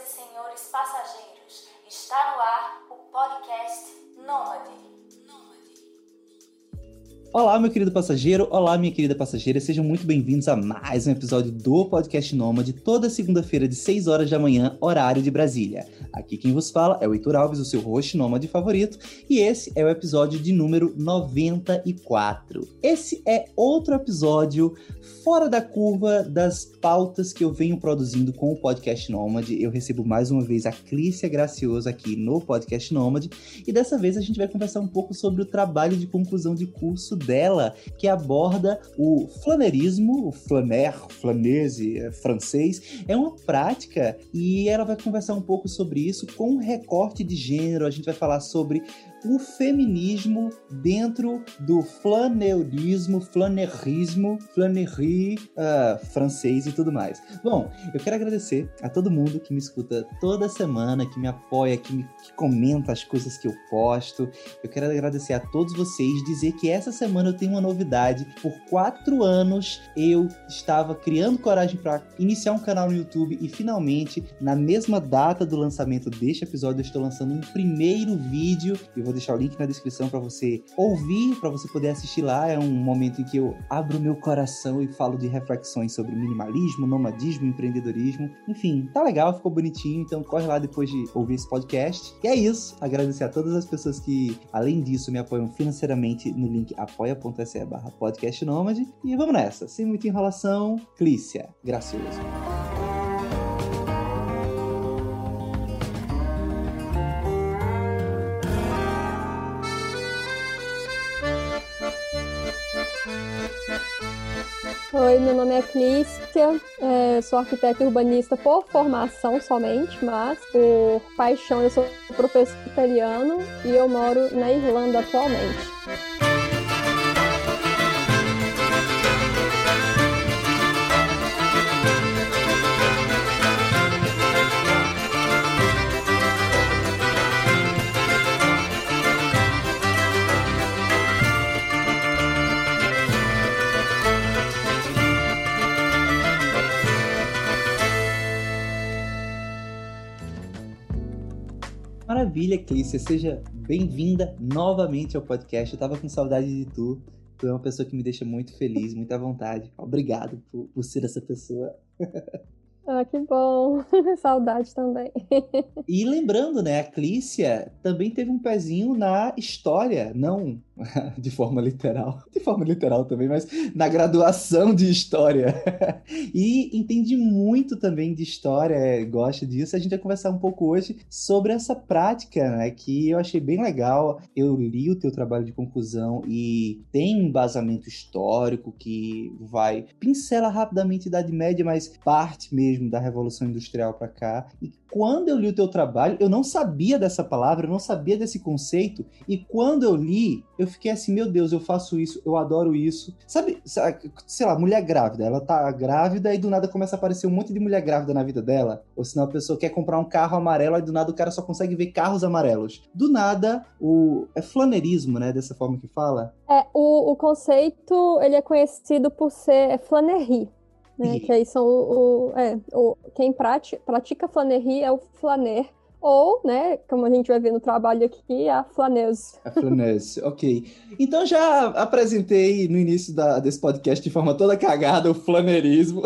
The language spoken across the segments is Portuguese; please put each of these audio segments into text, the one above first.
e senhores passageiros, está no ar o podcast Nômade. Olá, meu querido passageiro, olá, minha querida passageira, sejam muito bem-vindos a mais um episódio do Podcast Nômade, toda segunda-feira de 6 horas da manhã, horário de Brasília. Aqui quem vos fala é o Heitor Alves, o seu host nômade favorito, e esse é o episódio de número 94. Esse é outro episódio fora da curva das pautas que eu venho produzindo com o Podcast Nômade. Eu recebo mais uma vez a Clícia Gracioso aqui no Podcast Nômade, e dessa vez a gente vai conversar um pouco sobre o trabalho de conclusão de curso dela, que aborda o flanerismo, o flaner, flanese, é, francês. É uma prática e ela vai conversar um pouco sobre isso com recorte de gênero. A gente vai falar sobre o feminismo dentro do flaneurismo, flanerismo, flanerie uh, francês e tudo mais. Bom, eu quero agradecer a todo mundo que me escuta toda semana, que me apoia, que, me, que comenta as coisas que eu posto. Eu quero agradecer a todos vocês, dizer que essa semana eu tenho uma novidade. Por quatro anos eu estava criando coragem para iniciar um canal no YouTube e finalmente, na mesma data do lançamento deste episódio, eu estou lançando um primeiro vídeo. Vou deixar o link na descrição para você ouvir, para você poder assistir lá. É um momento em que eu abro meu coração e falo de reflexões sobre minimalismo, nomadismo, empreendedorismo. Enfim, tá legal, ficou bonitinho, então corre lá depois de ouvir esse podcast. E é isso. Agradecer a todas as pessoas que, além disso, me apoiam financeiramente no link apoia.se barra E vamos nessa, sem muita enrolação, Clícia, gracioso. Oi, meu nome é Clícia, é, sou arquiteta urbanista por formação somente, mas por paixão eu sou professor italiano e eu moro na Irlanda atualmente. Maravilha, Clícia. Seja bem-vinda novamente ao podcast. Eu tava com saudade de tu. Tu é uma pessoa que me deixa muito feliz, muita vontade. Obrigado por, por ser essa pessoa. Ah, que bom. Saudade também. e lembrando, né, a Clícia também teve um pezinho na história, não de forma literal, de forma literal também, mas na graduação de história. e entende muito também de história, gosta disso. A gente vai conversar um pouco hoje sobre essa prática, né, que eu achei bem legal. Eu li o teu trabalho de conclusão e tem um embasamento histórico que vai pincela rapidamente a Idade Média, mas parte mesmo da Revolução Industrial para cá. E quando eu li o teu trabalho, eu não sabia dessa palavra, eu não sabia desse conceito, e quando eu li, eu fiquei assim, meu Deus, eu faço isso, eu adoro isso. Sabe, sei lá, mulher grávida, ela tá grávida e do nada começa a aparecer um monte de mulher grávida na vida dela, ou senão a pessoa quer comprar um carro amarelo e do nada o cara só consegue ver carros amarelos. Do nada, o é flanerismo, né, dessa forma que fala? É, o, o conceito, ele é conhecido por ser é flanerie né? Que aí são o, o, é, o quem pratica, pratica flanerie é o flaner, ou, né, como a gente vai ver no trabalho aqui, a flaneuse. A flaneuse, ok. Então já apresentei no início da, desse podcast de forma toda cagada o flanerismo,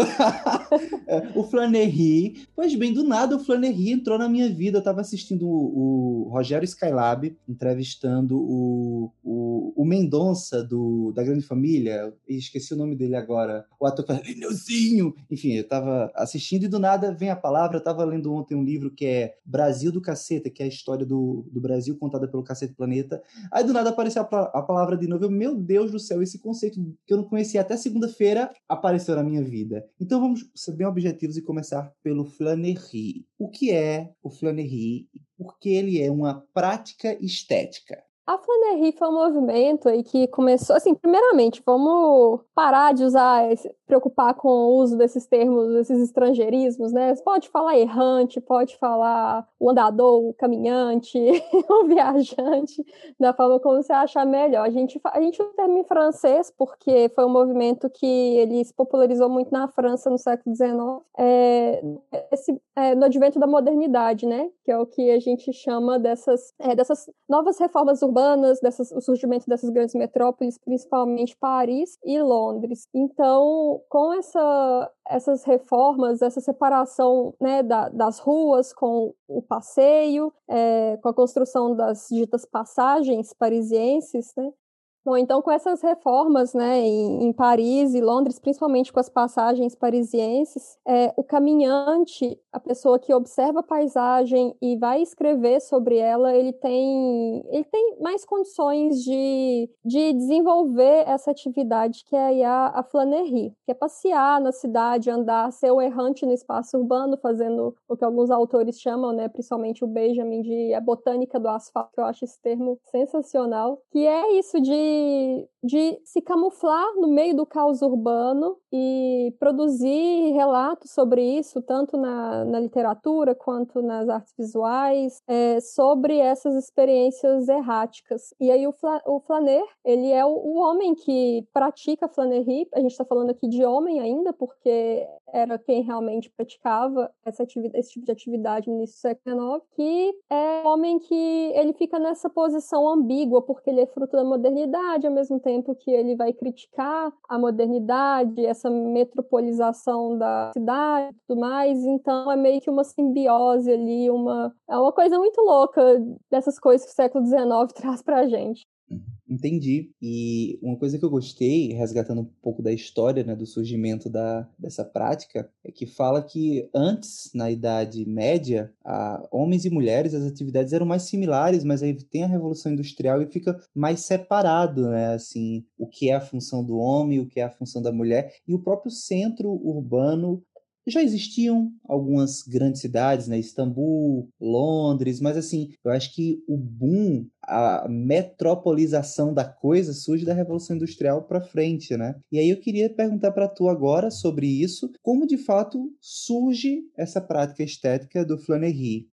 é, o flanerie. Pois bem, do nada o flanerie entrou na minha vida. Eu estava assistindo o, o, Rogério Skylab entrevistando o, o, o Mendonça do, da Grande Família, esqueci o nome dele agora, o ator Neuzinho. Enfim, eu estava assistindo e do nada vem a palavra. Eu estava lendo ontem um livro que é Brasil Brasil do Caceta, que é a história do, do Brasil contada pelo Cacete Planeta. Aí do nada apareceu a, a palavra de novo. Eu, meu Deus do céu, esse conceito que eu não conhecia até segunda-feira apareceu na minha vida. Então vamos ser bem objetivos e começar pelo flanerie. O que é o flanerie? Porque ele é uma prática estética. A Flanery foi um movimento aí que começou, assim, primeiramente, vamos parar de usar, preocupar com o uso desses termos, desses estrangeirismos, né? Você pode falar errante, pode falar o andador, o caminhante, o viajante, da forma como você achar melhor. A gente, a gente usa o termo em francês porque foi um movimento que ele se popularizou muito na França no século XIX, é, esse, é, no advento da modernidade, né? Que é o que a gente chama dessas, é, dessas novas reformas urbanas urbanas, dessas, o surgimento dessas grandes metrópoles, principalmente Paris e Londres. Então, com essa, essas reformas, essa separação né, da, das ruas com o passeio, é, com a construção das ditas passagens parisienses, né, Bom, então com essas reformas, né, em, em, Paris e Londres, principalmente com as passagens parisienses, é, o caminhante, a pessoa que observa a paisagem e vai escrever sobre ela, ele tem, ele tem mais condições de, de desenvolver essa atividade que é a, a flanerie, que é passear na cidade, andar, ser o errante no espaço urbano, fazendo o que alguns autores chamam, né, principalmente o Benjamin, de a botânica do asfalto, que eu acho esse termo sensacional, que é isso de de, se camuflar no meio do caos urbano e produzir relatos sobre isso, tanto na, na literatura quanto nas artes visuais, é, sobre essas experiências erráticas. E aí o, Fla, o Flaner, ele é o, o homem que pratica flanerie, a gente está falando aqui de homem ainda, porque era quem realmente praticava essa esse tipo de atividade no início do século XIX, que é homem que ele fica nessa posição ambígua, porque ele é fruto da modernidade, modernidade, ao mesmo tempo que ele vai criticar a modernidade, essa metropolização da cidade e tudo mais. Então é meio que uma simbiose ali, uma é uma coisa muito louca dessas coisas que o século XIX traz pra gente. Entendi. E uma coisa que eu gostei, resgatando um pouco da história, né, do surgimento da, dessa prática, é que fala que antes, na Idade Média, a, homens e mulheres, as atividades eram mais similares, mas aí tem a Revolução Industrial e fica mais separado, né, assim, o que é a função do homem, o que é a função da mulher, e o próprio centro urbano já existiam algumas grandes cidades, né? Istambul, Londres, mas assim, eu acho que o boom, a metropolização da coisa surge da Revolução Industrial para frente, né? E aí eu queria perguntar para tu agora sobre isso, como de fato surge essa prática estética do Flanery?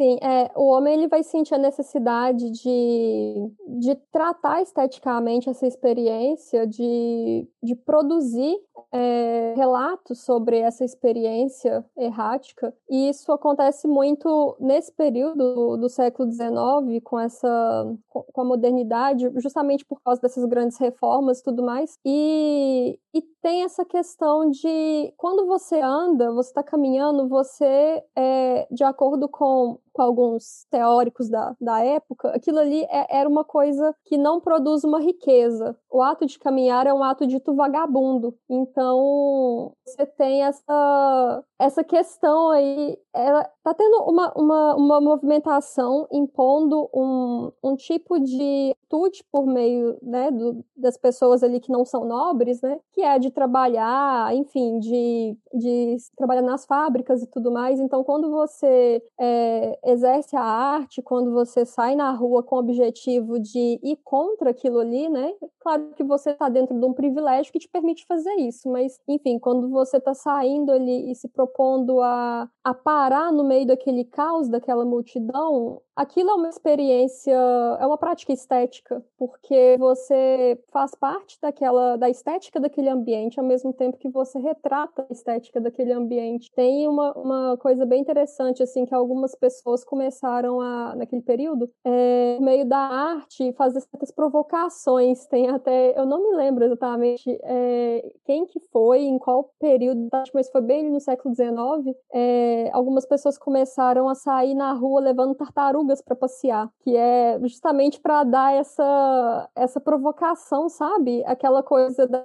Sim, é, o homem ele vai sentir a necessidade de, de tratar esteticamente essa experiência, de, de produzir é, relatos sobre essa experiência errática, e isso acontece muito nesse período do, século XIX, com essa com a modernidade, justamente por causa dessas grandes reformas e tudo mais, e, e tem essa questão de quando você anda, você está caminhando, você, é, de acordo com, com alguns teóricos da, da época, aquilo ali é, era uma coisa que não produz uma riqueza. O ato de caminhar é um ato dito vagabundo. Então, você tem essa, essa questão aí, ela tá tendo uma, uma, uma movimentação impondo um, um tipo de atitude por meio né, do, das pessoas ali que não são nobres, né, que é de trabalhar, enfim, de, de trabalhar nas fábricas e tudo mais. Então, quando você é, exerce a arte, quando você sai na rua com o objetivo de ir contra aquilo ali, né, claro que você está dentro de um privilégio que te permite fazer isso, mas, enfim, quando você está saindo ali e se propondo a, a parar no meio daquele caos, daquela multidão, aquilo é uma experiência, é uma prática estética, porque você faz parte daquela da estética daquele ambiente ao mesmo tempo que você retrata a estética daquele ambiente. Tem uma, uma coisa bem interessante assim que algumas pessoas começaram a naquele período, é, no meio da arte, fazer certas provocações. Tem até, eu não me lembro exatamente é, quem que foi, em qual período, mas foi bem no século XIX. É, algumas pessoas começaram a sair na rua levando tartaruga para passear, que é justamente para dar essa essa provocação, sabe? Aquela coisa da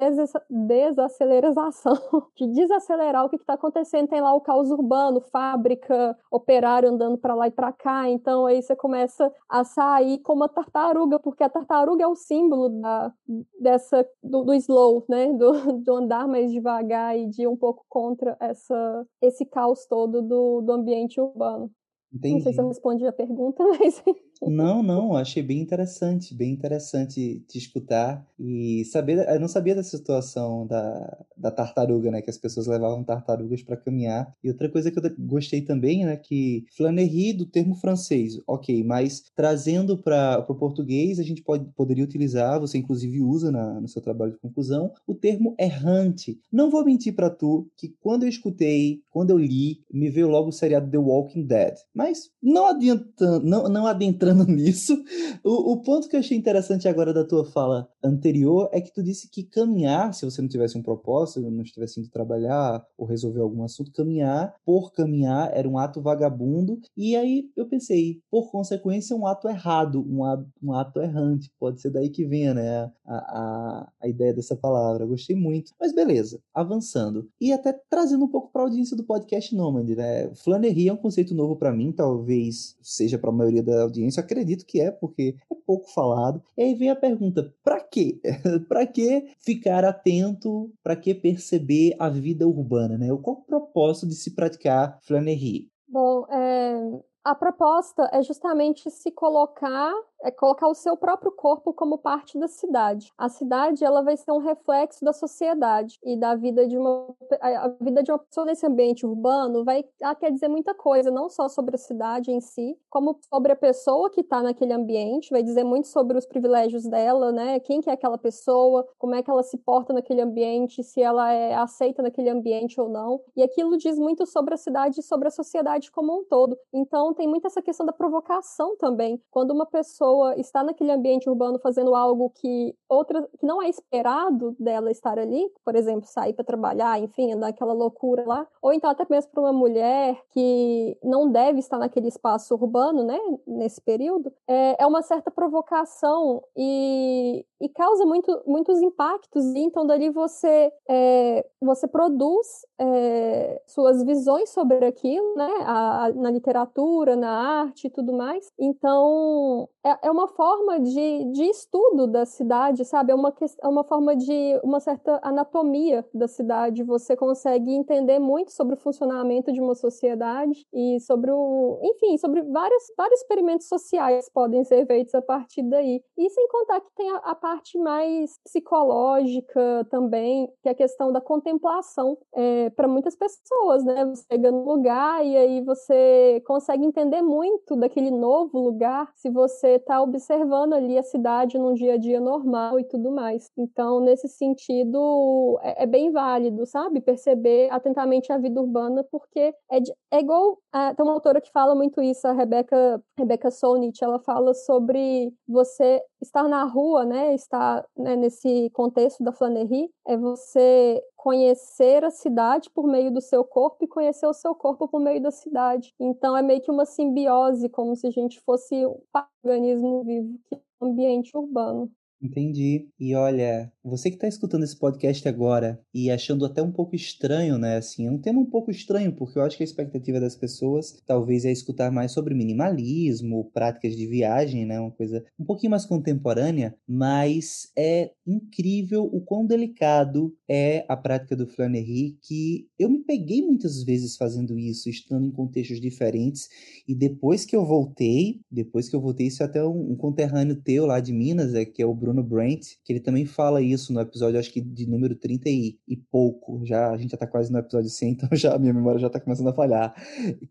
desaceleração, de desacelerar o que está acontecendo. Tem lá o caos urbano, fábrica, operário andando para lá e para cá. Então aí você começa a sair como uma tartaruga, porque a tartaruga é o símbolo da, dessa do, do slow, né? Do, do andar mais devagar e de um pouco contra essa esse caos todo do, do ambiente urbano. Entendi. Não sei se eu respondi a pergunta, mas. Não, não, achei bem interessante, bem interessante te escutar e saber. Eu não sabia dessa situação da, da tartaruga, né? Que as pessoas levavam tartarugas para caminhar. E outra coisa que eu gostei também, né? Que flanerie do termo francês, ok, mas trazendo para o português, a gente pode, poderia utilizar, você inclusive usa na, no seu trabalho de conclusão, o termo errante. Não vou mentir para tu que quando eu escutei, quando eu li, me veio logo o seriado The Walking Dead. Mas não adiantando, não, não adentrando nisso, o, o ponto que eu achei interessante agora da tua fala anterior é que tu disse que caminhar, se você não tivesse um propósito, não estivesse indo trabalhar ou resolver algum assunto, caminhar por caminhar era um ato vagabundo. E aí eu pensei, por consequência, um ato errado, um ato, um ato errante. Pode ser daí que venha, né, a, a, a ideia dessa palavra. Gostei muito. Mas beleza, avançando. E até trazendo um pouco para a audiência do podcast Nomad, né? Flanery é um conceito novo para mim, talvez seja para a maioria da audiência, acredito que é, porque é pouco falado. E aí vem a pergunta: para quê? para que ficar atento? Para que perceber a vida urbana, né? Qual o propósito de se praticar flanery? Bom, é, a proposta é justamente se colocar é colocar o seu próprio corpo como parte da cidade. A cidade ela vai ser um reflexo da sociedade e da vida de uma a vida de uma pessoa nesse ambiente urbano vai ela quer dizer muita coisa, não só sobre a cidade em si, como sobre a pessoa que está naquele ambiente, vai dizer muito sobre os privilégios dela, né? Quem que é aquela pessoa, como é que ela se porta naquele ambiente, se ela é aceita naquele ambiente ou não. E aquilo diz muito sobre a cidade e sobre a sociedade como um todo. Então tem muito essa questão da provocação também. Quando uma pessoa pessoa está naquele ambiente urbano fazendo algo que outra que não é esperado dela estar ali, por exemplo, sair para trabalhar, enfim, andar aquela loucura lá, ou então até mesmo para uma mulher que não deve estar naquele espaço urbano, né, nesse período, é, é uma certa provocação e, e causa muito, muitos impactos. E então dali você é, você produz é, suas visões sobre aquilo, né, a, a, na literatura, na arte e tudo mais. Então é, é, uma forma de, de estudo da cidade, sabe? É uma, é uma forma de uma certa anatomia da cidade. Você consegue entender muito sobre o funcionamento de uma sociedade e sobre o. Enfim, sobre vários, vários experimentos sociais podem ser feitos a partir daí. E sem contar que tem a, a parte mais psicológica também, que é a questão da contemplação é, para muitas pessoas, né? Você chega no lugar e aí você consegue entender muito daquele novo lugar se você está observando ali a cidade num dia a dia normal e tudo mais. Então, nesse sentido, é, é bem válido, sabe? Perceber atentamente a vida urbana, porque é, é igual. A, tem uma autora que fala muito isso, a Rebecca, Rebecca Solnit, ela fala sobre você estar na rua, né? Estar né, nesse contexto da flanerie, é você conhecer a cidade por meio do seu corpo e conhecer o seu corpo por meio da cidade. Então é meio que uma simbiose, como se a gente fosse um organismo vivo que é ambiente urbano. Entendi. E olha, você que está escutando esse podcast agora e achando até um pouco estranho, né? Assim, é um tema um pouco estranho, porque eu acho que a expectativa das pessoas talvez é escutar mais sobre minimalismo, práticas de viagem, né? Uma coisa um pouquinho mais contemporânea, mas é incrível o quão delicado é a prática do flanery, que eu me peguei muitas vezes fazendo isso, estando em contextos diferentes, e depois que eu voltei, depois que eu voltei, isso é até um, um conterrâneo teu lá de Minas, é que é o Bruno Brandt, que ele também fala isso no episódio, acho que de número 30 e, e pouco. Já, a gente já tá quase no episódio 100, então já minha memória já tá começando a falhar.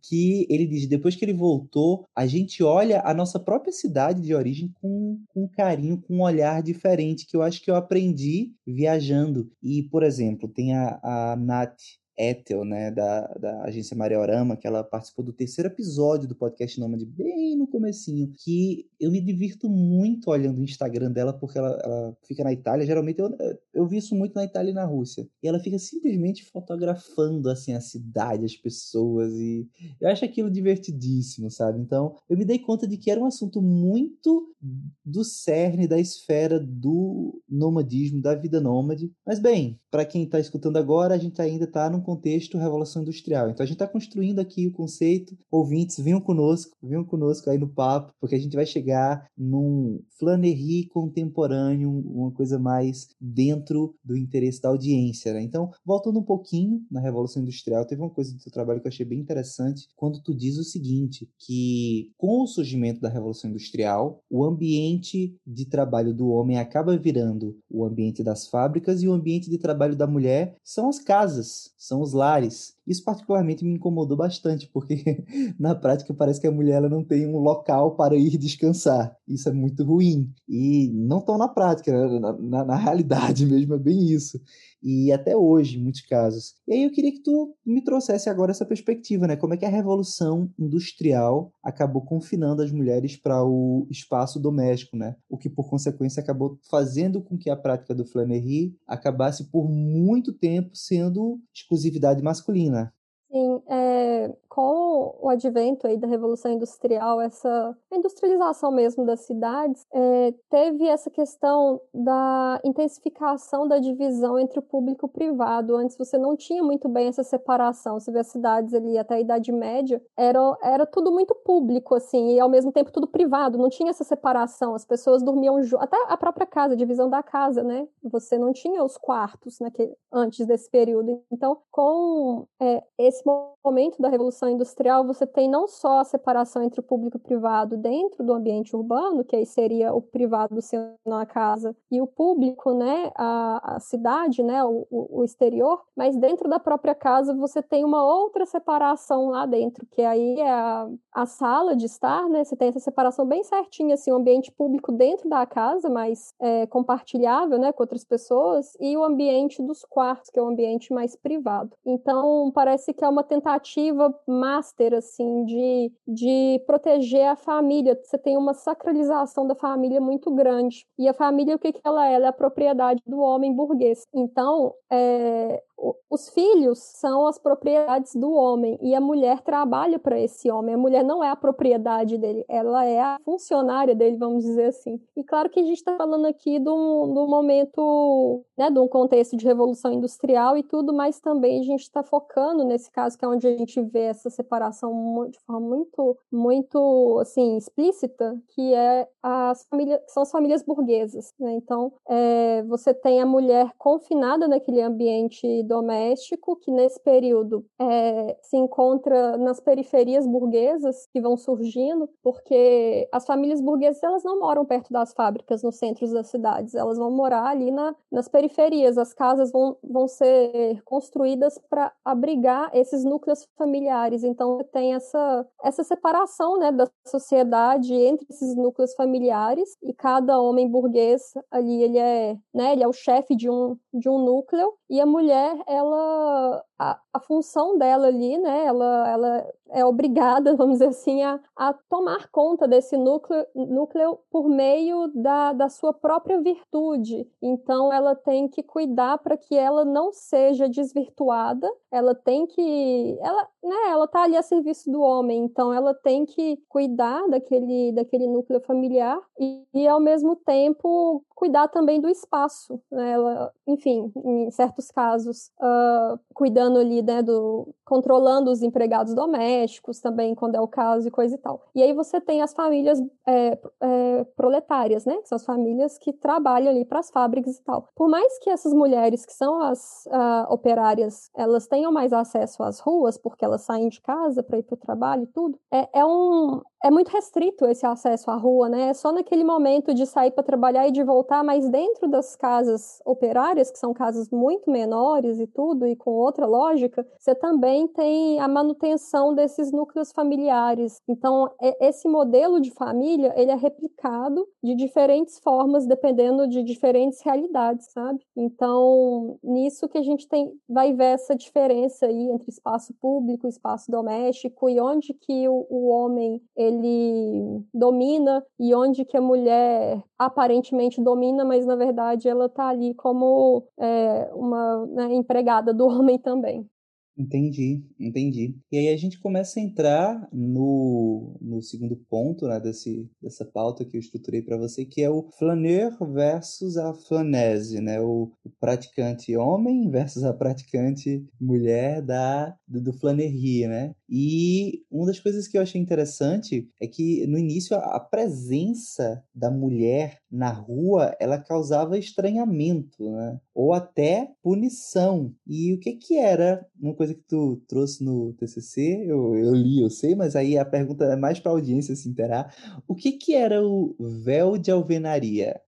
Que ele diz: depois que ele voltou, a gente olha a nossa própria cidade de origem com, com carinho, com um olhar diferente, que eu acho que eu aprendi viajando. E, por exemplo, tem a, a Nath, Ethel, né, da, da agência Mariorama, que ela participou do terceiro episódio do podcast Nômade, bem no comecinho, que eu me divirto muito olhando o Instagram dela, porque ela, ela fica na Itália, geralmente eu, eu vi isso muito na Itália e na Rússia, e ela fica simplesmente fotografando, assim, a cidade, as pessoas, e eu acho aquilo divertidíssimo, sabe? Então, eu me dei conta de que era um assunto muito do cerne, da esfera do nomadismo, da vida nômade, mas bem, para quem está escutando agora, a gente ainda está num contexto Revolução Industrial. Então a gente está construindo aqui o conceito. Ouvintes, venham conosco, venham conosco aí no papo, porque a gente vai chegar num flanerie contemporâneo, uma coisa mais dentro do interesse da audiência. Né? Então, voltando um pouquinho na Revolução Industrial, teve uma coisa do seu trabalho que eu achei bem interessante, quando tu diz o seguinte, que com o surgimento da Revolução Industrial, o ambiente de trabalho do homem acaba virando o ambiente das fábricas e o ambiente de trabalho da mulher são as casas, são os lares. Isso particularmente me incomodou bastante, porque na prática parece que a mulher ela não tem um local para ir descansar. Isso é muito ruim. E não tão na prática, né? na, na, na realidade mesmo é bem isso. E até hoje, em muitos casos. E aí eu queria que tu me trouxesse agora essa perspectiva, né? Como é que a revolução industrial acabou confinando as mulheres para o espaço doméstico, né? O que por consequência acabou fazendo com que a prática do flanerie acabasse por muito tempo sendo exclusividade masculina. Sí. É, com o advento aí da Revolução Industrial, essa industrialização mesmo das cidades, é, teve essa questão da intensificação da divisão entre o público e o privado. Antes você não tinha muito bem essa separação. Você vê as cidades ali até a Idade Média, era, era tudo muito público, assim, e ao mesmo tempo tudo privado. Não tinha essa separação. As pessoas dormiam. Até a própria casa, a divisão da casa, né? Você não tinha os quartos naquele, antes desse período. Então, com é, esse momento da Revolução Industrial, você tem não só a separação entre o público e o privado dentro do ambiente urbano, que aí seria o privado sendo a casa, e o público, né, a, a cidade, né, o, o, exterior, mas dentro da própria casa você tem uma outra separação lá dentro, que aí é a, a sala de estar, né, você tem essa separação bem certinha, assim, o ambiente público dentro da casa, mas é, compartilhável, né, com outras pessoas, e o ambiente dos quartos, que é o ambiente mais privado. Então, parece que é uma tentativa master, assim, de, de proteger a família. Você tem uma sacralização da família muito grande. E a família, o que, que ela é? Ela é a propriedade do homem burguês. Então, é, os filhos são as propriedades do homem e a mulher trabalha para esse homem. A mulher não é a propriedade dele, ela é a funcionária dele, vamos dizer assim. E claro que a gente está falando aqui de um, momento, né, de um contexto de revolução industrial e tudo, mas também a gente está focando nesse caso que é onde a gente vê essa separação de forma muito, muito assim explícita, que é as famílias, são as famílias burguesas. Né? Então, é, você tem a mulher confinada naquele ambiente doméstico, que nesse período é, se encontra nas periferias burguesas que vão surgindo, porque as famílias burguesas elas não moram perto das fábricas, nos centros das cidades, elas vão morar ali na, nas periferias. As casas vão, vão ser construídas para abrigar esses núcleos familiares. Então, tem essa, essa separação né, da sociedade entre esses núcleos familiares e cada homem burguês ali ele é, né, ele é o chefe de um, de um núcleo e a mulher ela a, a função dela ali, né, ela, ela é obrigada, vamos dizer assim, a, a tomar conta desse núcleo, núcleo por meio da, da sua própria virtude. Então, ela tem que cuidar para que ela não seja desvirtuada, ela tem que. Ela, né, ela tá ali a serviço do homem, então ela tem que cuidar daquele, daquele núcleo familiar e, e ao mesmo tempo, cuidar também do espaço. Né? Ela, enfim, em certos casos, uh, cuidando ali, né, do, controlando os empregados domésticos também, quando é o caso e coisa e tal. E aí você tem as famílias é, é, proletárias, né, que são as famílias que trabalham ali para as fábricas e tal. Por mais que essas mulheres que são as uh, operárias, elas tenham mais acesso às ruas, porque elas saem de casa para ir para o trabalho e tudo, é, é um, é muito restrito esse acesso à rua, né? É só naquele momento de sair para trabalhar e de voltar, mas dentro das casas operárias, que são casas muito menores e tudo, e com outra lógica, você também tem a manutenção desses núcleos familiares. Então, esse modelo de família, ele é replicado de diferentes formas, dependendo de diferentes realidades, sabe? Então, nisso que a gente tem, vai ver essa diferença aí entre espaço público espaço doméstico, e onde que o, o homem, ele ele domina e onde que a mulher aparentemente domina, mas na verdade ela está ali como é, uma né, empregada do homem também. Entendi, entendi. E aí a gente começa a entrar no, no segundo ponto né, desse, dessa pauta que eu estruturei para você, que é o flaneur versus a flanese, né? O, o, praticante homem versus a praticante mulher da, do, do flanerie, né? E uma das coisas que eu achei interessante é que no início a, presença da mulher na rua ela causava estranhamento, né? Ou até punição. E o que que era uma coisa que tu trouxe no TCC? Eu, eu li, eu sei, mas aí a pergunta é mais para a audiência se interar. O que que era o véu de alvenaria?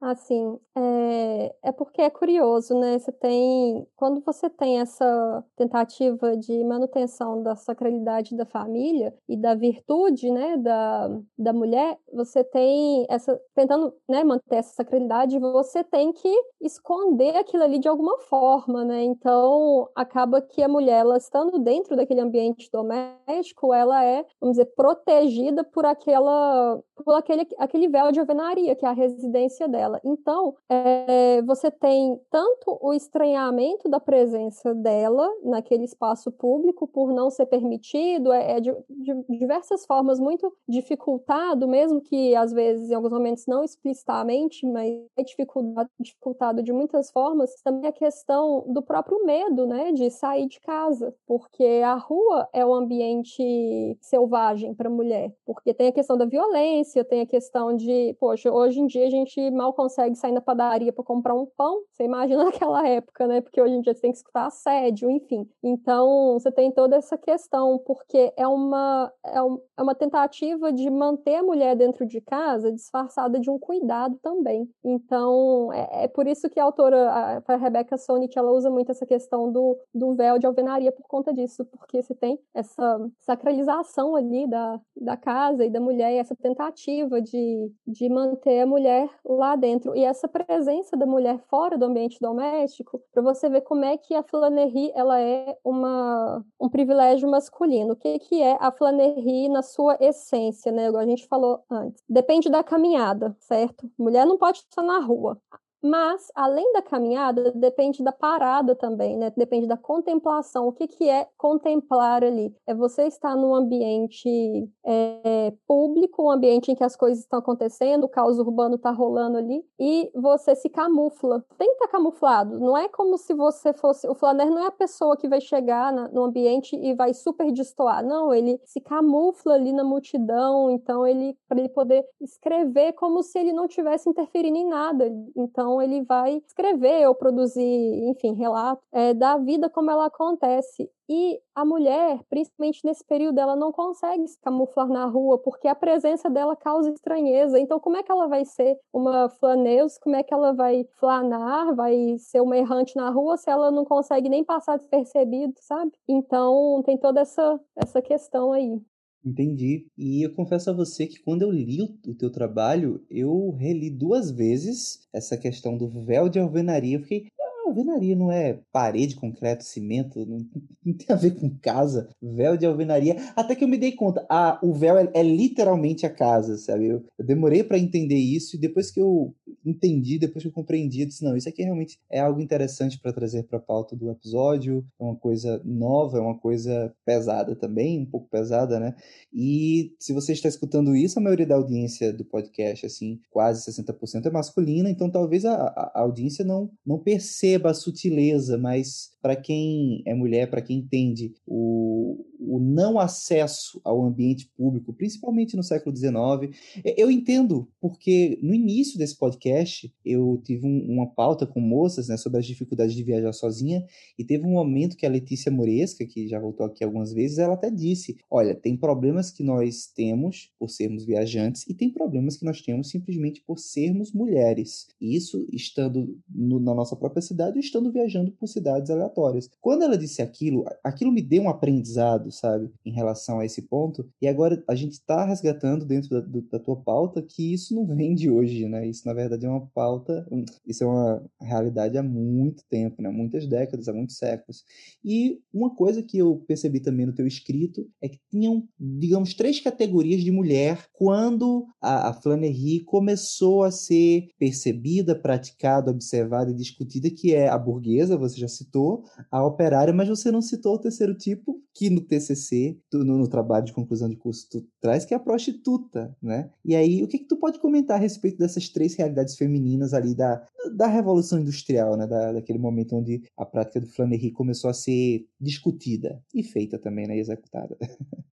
Assim, é, é porque é curioso, né? Você tem. Quando você tem essa tentativa de manutenção da sacralidade da família e da virtude, né, da, da mulher, você tem essa. Tentando né, manter essa sacralidade, você tem que esconder aquilo ali de alguma forma, né? Então, acaba que a mulher, ela estando dentro daquele ambiente doméstico, ela é, vamos dizer, protegida por aquela. por aquele, aquele véu de alvenaria, que é a residência dela dela. Então, é, você tem tanto o estranhamento da presença dela naquele espaço público por não ser permitido, é, é de, de, diversas formas muito dificultado, mesmo que às vezes em alguns momentos não explicitamente, mas é dificultado, dificultado de muitas formas. Também a questão do próprio medo, né, de sair de casa, porque a rua é um ambiente selvagem para mulher, porque tem a questão da violência, tem a questão de, poxa, hoje em dia a gente mal consegue sair na padaria para comprar um pão, você imagina naquela época, né? Porque hoje em dia você tem que escutar assédio, enfim. Então, você tem toda essa questão, porque é uma, é, um, é uma tentativa de manter a mulher dentro de casa disfarçada de um cuidado também. Então, é, é por isso que a autora, a, a Rebecca Sonic, ela usa muito essa questão do, do véu de alvenaria por conta disso, porque você tem essa sacralização ali da, da casa e da mulher, e essa tentativa de, de manter a mulher lá dentro dentro e essa presença da mulher fora do ambiente doméstico, para você ver como é que a flanerie ela é uma, um privilégio masculino. O que, que é a flanerie na sua essência, né? A gente falou antes. Depende da caminhada, certo? Mulher não pode estar na rua. Mas, além da caminhada, depende da parada também, né? Depende da contemplação. O que, que é contemplar ali? É você estar num ambiente é, público, um ambiente em que as coisas estão acontecendo, o caos urbano está rolando ali, e você se camufla. Tem que estar camuflado. Não é como se você fosse. O flaner não é a pessoa que vai chegar na, no ambiente e vai super destoar. Não, ele se camufla ali na multidão, então ele, para ele poder escrever como se ele não tivesse interferindo em nada. Então, então, ele vai escrever ou produzir, enfim, relato é, da vida como ela acontece. E a mulher, principalmente nesse período, ela não consegue se camuflar na rua porque a presença dela causa estranheza. Então, como é que ela vai ser uma flaneus? Como é que ela vai flanar? Vai ser uma errante na rua se ela não consegue nem passar despercebido, sabe? Então, tem toda essa, essa questão aí. Entendi. E eu confesso a você que quando eu li o, teu trabalho, eu reli duas vezes essa questão do véu de alvenaria. Eu fiquei, alvenaria não é parede, concreto, cimento, não, não, tem a ver com casa. Véu de alvenaria. Até que eu me dei conta, ah, o véu é, é literalmente a casa, sabe? Eu, eu demorei para entender isso e depois que eu entendi, depois que eu compreendi, eu disse: não, isso aqui realmente é algo interessante para trazer para a pauta do episódio. É uma coisa nova, é uma coisa pesada também, um pouco pesada, né? E se você está escutando isso, a maioria da audiência do podcast, assim, quase 60% é masculina, então talvez a, a audiência não, não perceba perceba a sutileza, mas para quem é mulher, para quem entende o, o não acesso ao ambiente público, principalmente no século XIX, eu entendo, porque no início desse podcast eu tive um, uma pauta com moças né, sobre as dificuldades de viajar sozinha, e teve um momento que a Letícia Moresca, que já voltou aqui algumas vezes, ela até disse: Olha, tem problemas que nós temos por sermos viajantes, e tem problemas que nós temos simplesmente por sermos mulheres. Isso estando no, na nossa própria cidade ou estando viajando por cidades aleatórias Quando ela disse aquilo, aquilo me deu um aprendizado, sabe, em relação a esse ponto. E agora a gente está resgatando dentro da, do, da tua pauta que isso não vem de hoje, né? Isso, na verdade, é uma pauta, isso é uma realidade há muito tempo, né? Muitas décadas, há muitos séculos. E uma coisa que eu percebi também no teu escrito é que tinham, digamos, três categorias de mulher quando a, a Flannery começou a ser percebida, praticada, observada e discutida, que é a burguesa, você já citou, a operária, mas você não citou o terceiro tipo, que no TCC, tu, no, no, trabalho de conclusão de curso, tu traz, que é a prostituta, né? E aí, o que, que tu pode comentar a respeito dessas três realidades femininas ali da, da Revolução Industrial, né? Da, daquele momento onde a prática do Flannery começou a ser discutida e feita também, né? Executada.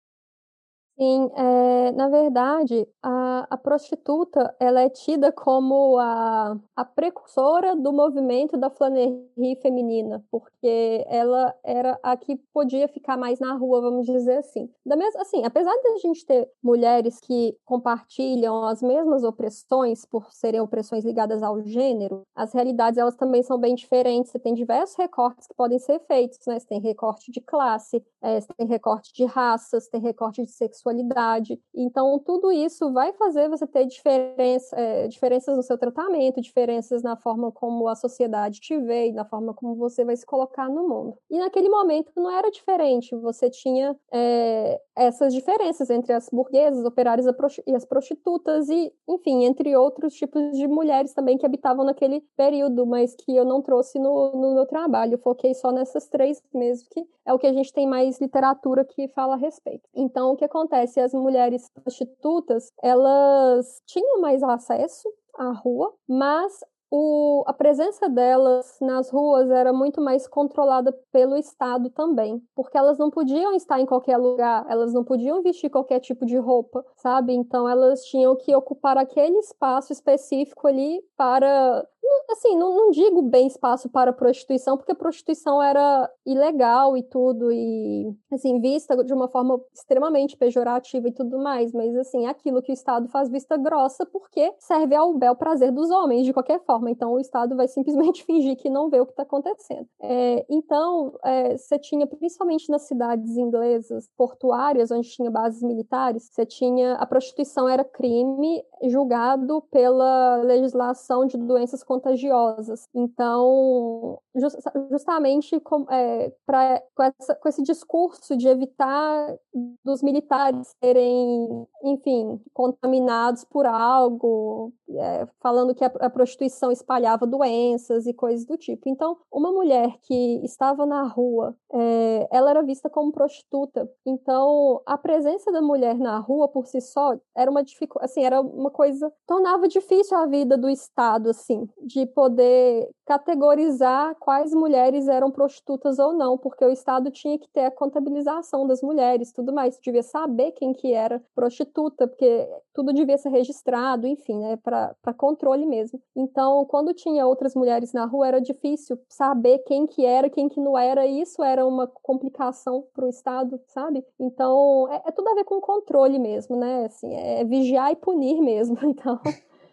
Sim, é, na verdade, a, a prostituta ela é tida como a, a precursora do movimento da flanerie feminina, porque ela era a que podia ficar mais na rua, vamos dizer assim. Da mesma, assim, apesar de a gente ter mulheres que compartilham as mesmas opressões por serem opressões ligadas ao gênero, as realidades elas também são bem diferentes. Você tem diversos recortes que podem ser feitos, né? Você tem recorte de classe, é, você tem recorte de raças, tem recorte de sexualidade sexualidade. Então, tudo isso vai fazer você ter diferença, é, diferenças no seu tratamento, diferenças na forma como a sociedade te vê e na forma como você vai se colocar no mundo. E naquele momento não era diferente, você tinha é, essas diferenças entre as burguesas, operárias e as prostitutas, e, enfim, entre outros tipos de mulheres também que habitavam naquele período, mas que eu não trouxe no, no meu trabalho. Eu foquei só nessas três mesmo, que é o que a gente tem mais literatura que fala a respeito. Então, o que acontece? Acontece? As mulheres prostitutas, elas tinham mais acesso à rua, mas o, a presença delas nas ruas era muito mais controlada pelo Estado também, porque elas não podiam estar em qualquer lugar, elas não podiam vestir qualquer tipo de roupa, sabe? Então elas tinham que ocupar aquele espaço específico ali para assim, não, não, digo bem espaço para prostituição, porque prostituição era ilegal e tudo, e, assim, vista de uma forma extremamente pejorativa e tudo mais, mas, assim, é aquilo que o Estado faz vista grossa porque serve ao bel prazer dos homens, de qualquer forma. Então, o Estado vai simplesmente fingir que não vê o que está acontecendo. É, então, é, você tinha, principalmente nas cidades inglesas portuárias, onde tinha bases militares, você tinha, a prostituição era crime julgado pela legislação de doenças contagiosas. Então, just, justamente com, é, pra, com, essa, com, esse discurso de evitar dos militares serem, enfim, contaminados por algo, é, falando que a, a prostituição espalhava doenças e coisas do tipo. Então, uma mulher que estava na rua, é, ela era vista como prostituta. Então, a presença da mulher na rua por si só era uma dificuldade, assim, era uma coisa tornava difícil a vida do Estado, assim, de poder categorizar quais mulheres eram prostitutas ou não, porque o Estado tinha que ter a contabilização das mulheres, tudo mais, devia saber quem que era prostituta, porque tudo devia ser registrado, enfim, né, para controle mesmo. Então, quando tinha outras mulheres na rua, era difícil saber quem que era, quem que não era, e isso era uma complicação para o Estado, sabe? Então, é, é, tudo a ver com controle mesmo, né? Assim, é vigiar e punir mesmo. Então,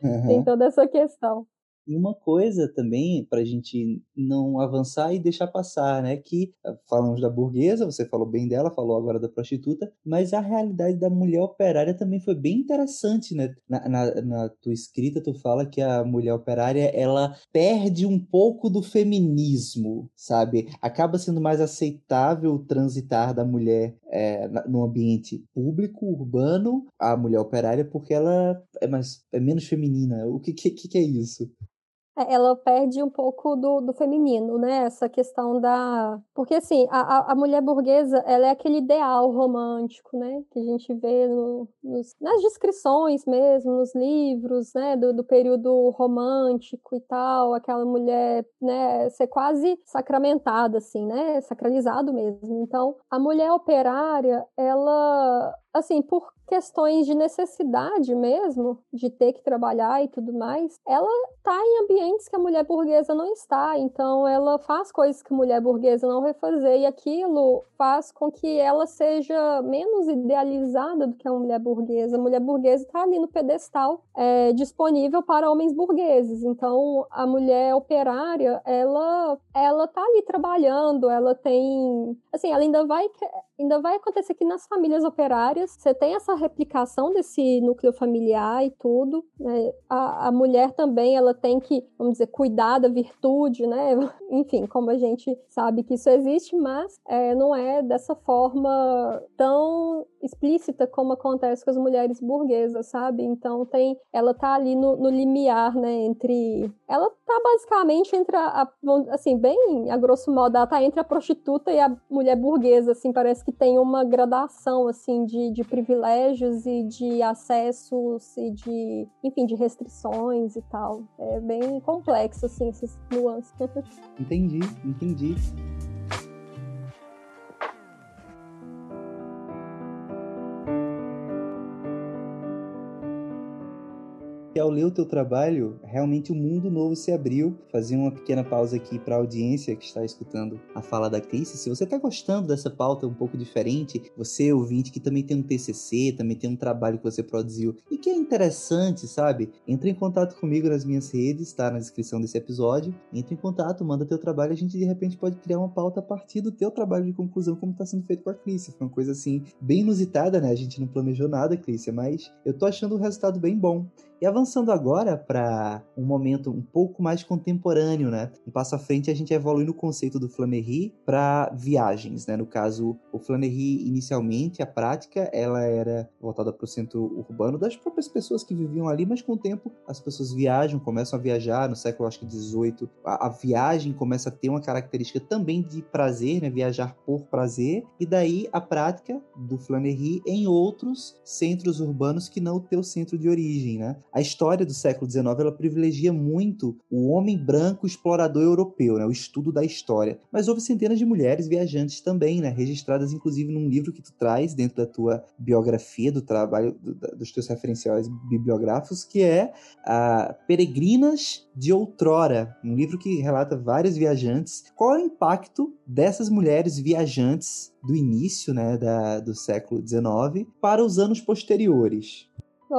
uhum. tem toda essa questão. E uma coisa também, para a gente não avançar e deixar passar, né? Que ah, falamos da burguesa, você falou bem dela, falou agora da prostituta, mas a realidade da mulher operária também foi bem interessante, né? Na, na, na tua escrita, tu fala que a mulher operária, ela perde um pouco do feminismo, sabe? Acaba sendo mais aceitável transitar da mulher é, no ambiente público, urbano, a mulher operária, porque ela é, mais, é menos feminina. O que, que, que é isso? É, ela perde um pouco do, do feminino, né? Essa questão da. Porque, assim, a, a mulher burguesa, ela é aquele ideal romântico, né? Que a gente vê no, nos, nas descrições mesmo, nos livros, né? Do, do período romântico e tal. Aquela mulher, né? Ser quase sacramentada, assim, né? Sacralizado mesmo. Então, a mulher operária, ela assim, por questões de necessidade mesmo, de ter que trabalhar e tudo mais, ela está em ambientes que a mulher burguesa não está, então ela faz coisas que a mulher burguesa não vai fazer, e aquilo faz com que ela seja menos idealizada do que a mulher burguesa. A mulher burguesa está ali no pedestal, é, disponível para homens burgueses, então a mulher operária, ela, ela tá ali trabalhando, ela tem, assim, ela ainda vai ainda vai acontecer que nas famílias operárias você tem essa replicação desse núcleo familiar e tudo. Né? A, a mulher também ela tem que, vamos dizer, cuidar da virtude, né? Enfim, como a gente sabe que isso existe, mas é, não é dessa forma tão explícita como acontece com as mulheres burguesas, sabe? Então tem, ela tá ali no, no limiar, né? Entre, ela tá basicamente entre a, a, assim, bem a grosso modo, ela tá entre a prostituta e a mulher burguesa, assim, parece que tem uma gradação assim de, de privilégios e de acessos e de, enfim, de restrições e tal. É bem complexo assim esses nuances. Entendi, entendi. E ao ler o teu trabalho, realmente um mundo novo se abriu. Fazia uma pequena pausa aqui para a audiência que está escutando a fala da Cris. Se você está gostando dessa pauta um pouco diferente, você ouvinte que também tem um TCC, também tem um trabalho que você produziu e que é interessante, sabe? Entre em contato comigo nas minhas redes, está na descrição desse episódio. Entre em contato, manda teu trabalho, a gente de repente pode criar uma pauta a partir do teu trabalho de conclusão, como está sendo feito com a Cris. Foi uma coisa assim bem inusitada, né? A gente não planejou nada, Cris, mas eu tô achando o resultado bem bom. E avançando agora para um momento um pouco mais contemporâneo, né? Um passo à frente, a gente evolui no conceito do Flanery para viagens, né? No caso, o Flanery, inicialmente, a prática, ela era voltada para o centro urbano das próprias pessoas que viviam ali, mas com o tempo as pessoas viajam, começam a viajar, no século, acho que 18, a, a viagem começa a ter uma característica também de prazer, né? Viajar por prazer, e daí a prática do Flanery em outros centros urbanos que não o teu centro de origem, né? A história do século XIX ela privilegia muito o homem branco explorador europeu, né, o estudo da história. Mas houve centenas de mulheres viajantes também, né, registradas inclusive num livro que tu traz dentro da tua biografia, do trabalho, do, dos teus referenciais bibliográficos, que é a Peregrinas de Outrora, um livro que relata várias viajantes. Qual é o impacto dessas mulheres viajantes do início né, da, do século XIX para os anos posteriores?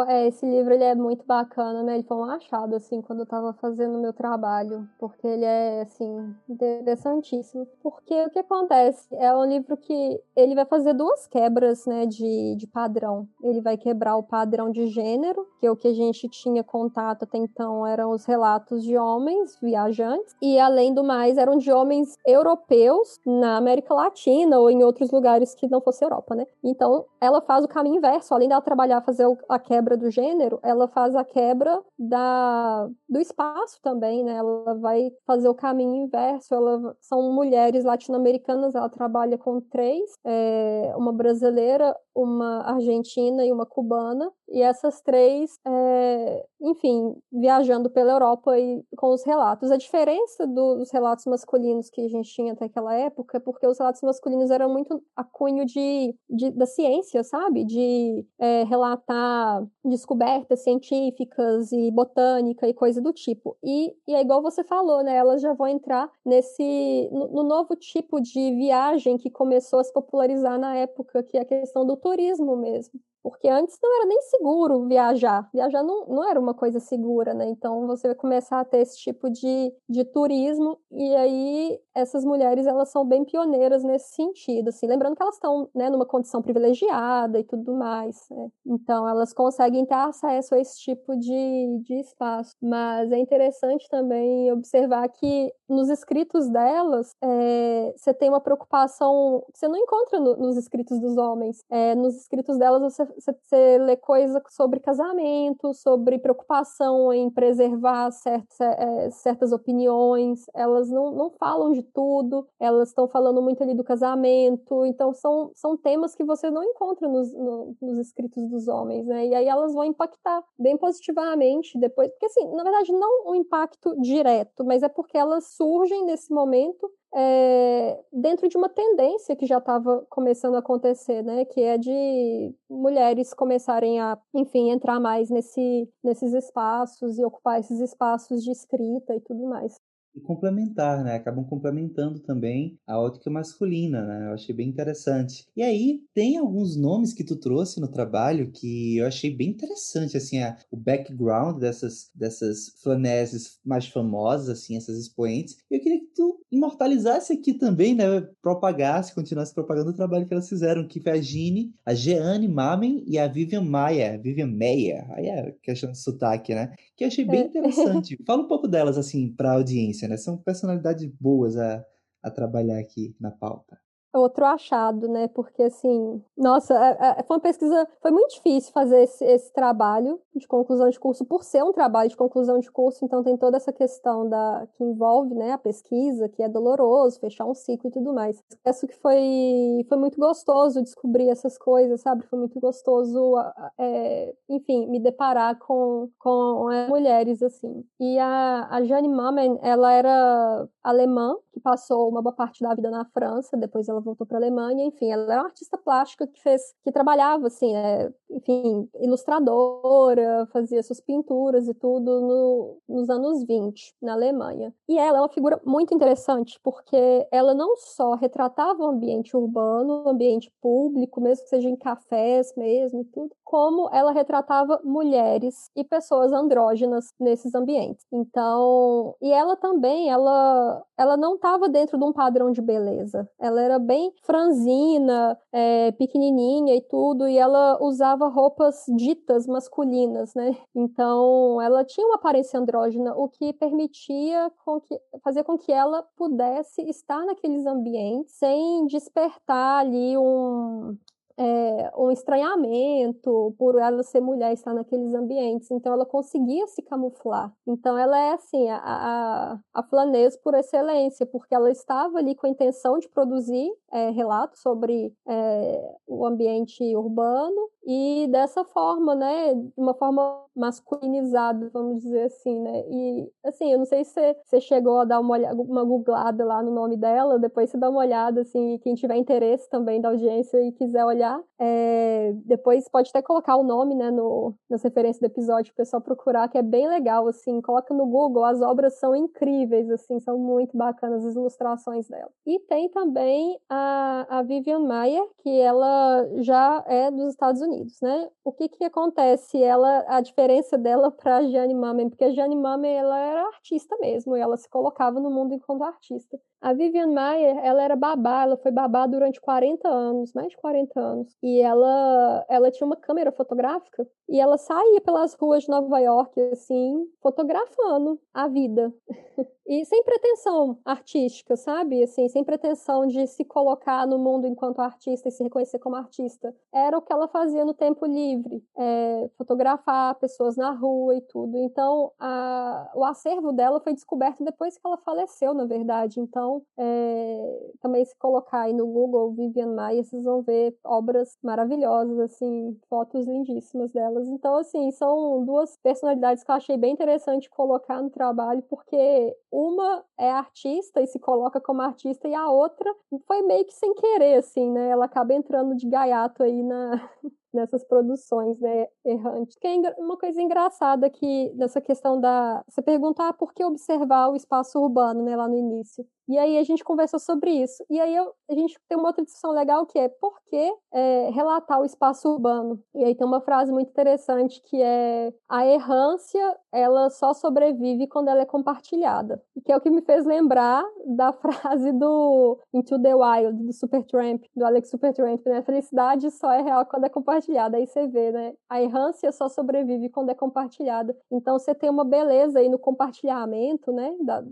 É, esse livro ele é muito bacana, né? Ele foi um achado, assim, quando eu tava fazendo o meu trabalho, porque ele é, assim, interessantíssimo. Porque o que acontece? É um livro que ele vai fazer duas quebras, né, de, de padrão. Ele vai quebrar o padrão de gênero, que é o que a gente tinha contato até então eram os relatos de homens viajantes, e além do mais, eram de homens europeus na América Latina ou em outros lugares que não fosse Europa, né? Então, ela faz o caminho inverso, além dela trabalhar, fazer a quebra quebra do gênero, ela faz a quebra da, do espaço também, né? Ela vai fazer o caminho inverso. Ela, são mulheres latino-americanas, ela trabalha com três, é, uma brasileira, uma argentina e uma cubana, e essas três, é, enfim, viajando pela Europa e com os relatos. A diferença do, dos relatos masculinos que a gente tinha até aquela época é porque os relatos masculinos eram muito a cunho de, de da ciência, sabe? De é, relatar descobertas científicas e botânica e coisa do tipo. E, e é igual você falou, né? Elas já vão entrar nesse no, no novo tipo de viagem que começou a se popularizar na época, que é a questão do turismo mesmo. Porque antes não era nem seguro viajar. Viajar não, não era uma coisa segura, né? Então você vai começar a ter esse tipo de, de turismo. E aí essas mulheres, elas são bem pioneiras nesse sentido, assim. Lembrando que elas estão, né, numa condição privilegiada e tudo mais, né? Então elas conseguem ter acesso a esse tipo de, de espaço. Mas é interessante também observar que nos escritos delas, é, você tem uma preocupação que você não encontra no, nos escritos dos homens. É, nos escritos delas você você lê coisa sobre casamento, sobre preocupação em preservar certas, é, certas opiniões. Elas não, não falam de tudo, elas estão falando muito ali do casamento. Então, são, são temas que você não encontra nos, no, nos escritos dos homens, né? E aí elas vão impactar bem positivamente depois. Porque, assim, na verdade, não um impacto direto, mas é porque elas surgem nesse momento é, dentro de uma tendência que já estava começando a acontecer, né? Que é de mulheres começarem a, enfim, entrar mais nesse, nesses espaços e ocupar esses espaços de escrita e tudo mais e complementar, né? Acabam complementando também a ótica masculina, né? Eu achei bem interessante. E aí, tem alguns nomes que tu trouxe no trabalho que eu achei bem interessante, assim, a, o background dessas, dessas flaneses mais famosas, assim, essas expoentes. E eu queria que tu imortalizasse aqui também, né? Propagasse, continuasse propagando o trabalho que elas fizeram, que foi a Gine, a Jeanne Mamen e a Vivian Maia, Vivian Meyer. Aí é questão de sotaque, né? Que eu achei bem é. interessante. Fala um pouco delas, assim, para a audiência, né? São personalidades boas a, a trabalhar aqui na pauta outro achado, né? Porque assim, nossa, é, é, foi uma pesquisa, foi muito difícil fazer esse, esse, trabalho de conclusão de curso por ser um trabalho de conclusão de curso, então tem toda essa questão da que envolve, né, a pesquisa, que é doloroso, fechar um ciclo e tudo mais. Acho que foi foi muito gostoso descobrir essas coisas, sabe? Foi muito gostoso, é, enfim, me deparar com com é, mulheres assim. E a, a Jane Mamen, ela era alemã que passou uma boa parte da vida na França, depois ela voltou para a Alemanha, enfim, ela era uma artista plástica que fez, que trabalhava assim, né, enfim, ilustradora, fazia suas pinturas e tudo no, nos anos 20 na Alemanha. E ela é uma figura muito interessante porque ela não só retratava o ambiente urbano, o ambiente público, mesmo que seja em cafés mesmo e tudo, como ela retratava mulheres e pessoas andrógenas nesses ambientes. Então, e ela também, ela, ela não estava dentro de um padrão de beleza. Ela era bem franzina, é, pequenininha e tudo, e ela usava roupas ditas masculinas, né? Então, ela tinha uma aparência andrógena, o que permitia com que, fazer com que ela pudesse estar naqueles ambientes sem despertar ali um, é, um estranhamento por ela ser mulher estar naqueles ambientes. Então ela conseguia se camuflar. Então ela é assim a, a, a flanês por excelência, porque ela estava ali com a intenção de produzir é, relatos sobre é, o ambiente urbano e dessa forma, né, de uma forma masculinizada, vamos dizer assim, né, e assim, eu não sei se você chegou a dar uma, olhada, uma googlada lá no nome dela, depois você dá uma olhada, assim, quem tiver interesse também da audiência e quiser olhar, é, depois pode até colocar o nome, né, no, nas referências do episódio, o pessoal procurar, que é bem legal, assim, coloca no Google, as obras são incríveis, assim, são muito bacanas as ilustrações dela. E tem também a, a Vivian Mayer, que ela já é dos Estados Unidos, né? O que que acontece? Ela, a diferença dela para Jane Mamen, porque a Jane Mamen ela era artista mesmo, e ela se colocava no mundo enquanto artista. A Vivian Mayer, ela era babá, ela foi babá durante 40 anos, mais de 40 anos. E ela, ela tinha uma câmera fotográfica e ela saía pelas ruas de Nova York, assim, fotografando a vida. e sem pretensão artística, sabe? Assim, sem pretensão de se colocar no mundo enquanto artista e se reconhecer como artista. Era o que ela fazia no tempo livre, é, fotografar pessoas na rua e tudo. Então, a, o acervo dela foi descoberto depois que ela faleceu, na verdade. Então, é, também se colocar aí no Google Vivian Maia, vocês vão ver obras maravilhosas, assim, fotos lindíssimas delas. Então, assim, são duas personalidades que eu achei bem interessante colocar no trabalho, porque uma é artista e se coloca como artista, e a outra foi meio que sem querer, assim, né? Ela acaba entrando de gaiato aí na, nessas produções né, errantes. Que é uma coisa engraçada que nessa questão da. Você perguntar ah, por que observar o espaço urbano né, lá no início. E aí a gente conversou sobre isso. E aí eu, a gente tem uma outra discussão legal que é por que é, relatar o espaço urbano? E aí tem uma frase muito interessante que é a errância ela só sobrevive quando ela é compartilhada. E que é o que me fez lembrar da frase do Into the Wild, do Supertramp, do Alex Supertramp, né? Felicidade só é real quando é compartilhada. Aí você vê, né? A errância só sobrevive quando é compartilhada. Então você tem uma beleza aí no compartilhamento, né? Da,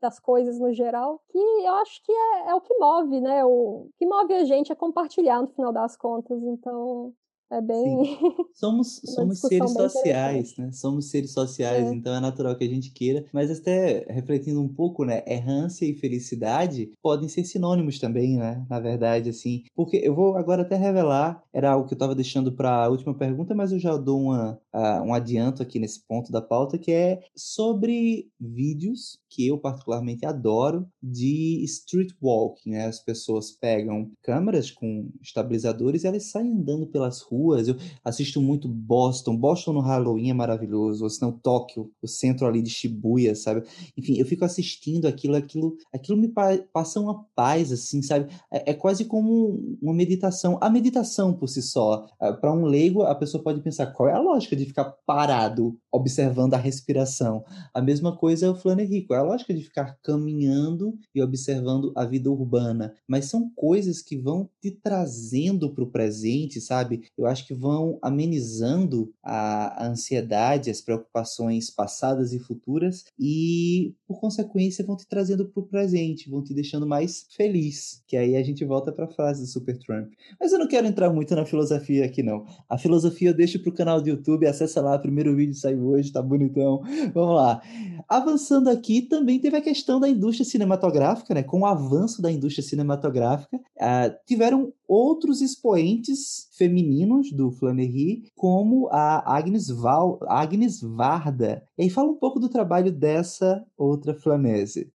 das coisas no geral, que eu acho que é, é o que move, né? O que move a gente é compartilhar no final das contas. Então, é bem. Somos, somos seres sociais, né? Somos seres sociais, é. então é natural que a gente queira. Mas até refletindo um pouco, né? Errância e felicidade podem ser sinônimos também, né? Na verdade, assim. Porque eu vou agora até revelar, era algo que eu estava deixando para a última pergunta, mas eu já dou uma, uh, um adianto aqui nesse ponto da pauta, que é sobre vídeos que eu particularmente adoro de street walking, né? As pessoas pegam câmeras com estabilizadores e elas saem andando pelas ruas. Eu assisto muito Boston, Boston no Halloween é maravilhoso, ou senão Tóquio, o centro ali de Shibuya, sabe? Enfim, eu fico assistindo aquilo, aquilo, aquilo me pa passa uma paz, assim, sabe? É, é quase como uma meditação. A meditação por si só, para um leigo, a pessoa pode pensar qual é a lógica de ficar parado observando a respiração. A mesma coisa é o Flannery, qual é a lógica de ficar caminhando e observando a vida urbana. Mas são coisas que vão te trazendo para o presente, sabe? Eu acho que vão amenizando a, ansiedade, as preocupações passadas e futuras e, por consequência, vão te trazendo para o presente, vão te deixando mais feliz. Que aí a gente volta para a frase do Super Trump. Mas eu não quero entrar muito na filosofia aqui, não. A filosofia eu deixo para o canal do YouTube, acessa lá, primeiro vídeo saiu hoje, tá bonitão. Vamos lá. Avançando aqui, também teve a questão da indústria cinematográfica, né? Com o avanço da indústria cinematográfica, uh, tiveram outros expoentes femininos do Flannery, como a Agnes, Val, Agnes Varda. E aí fala um pouco do trabalho dessa outra flanese.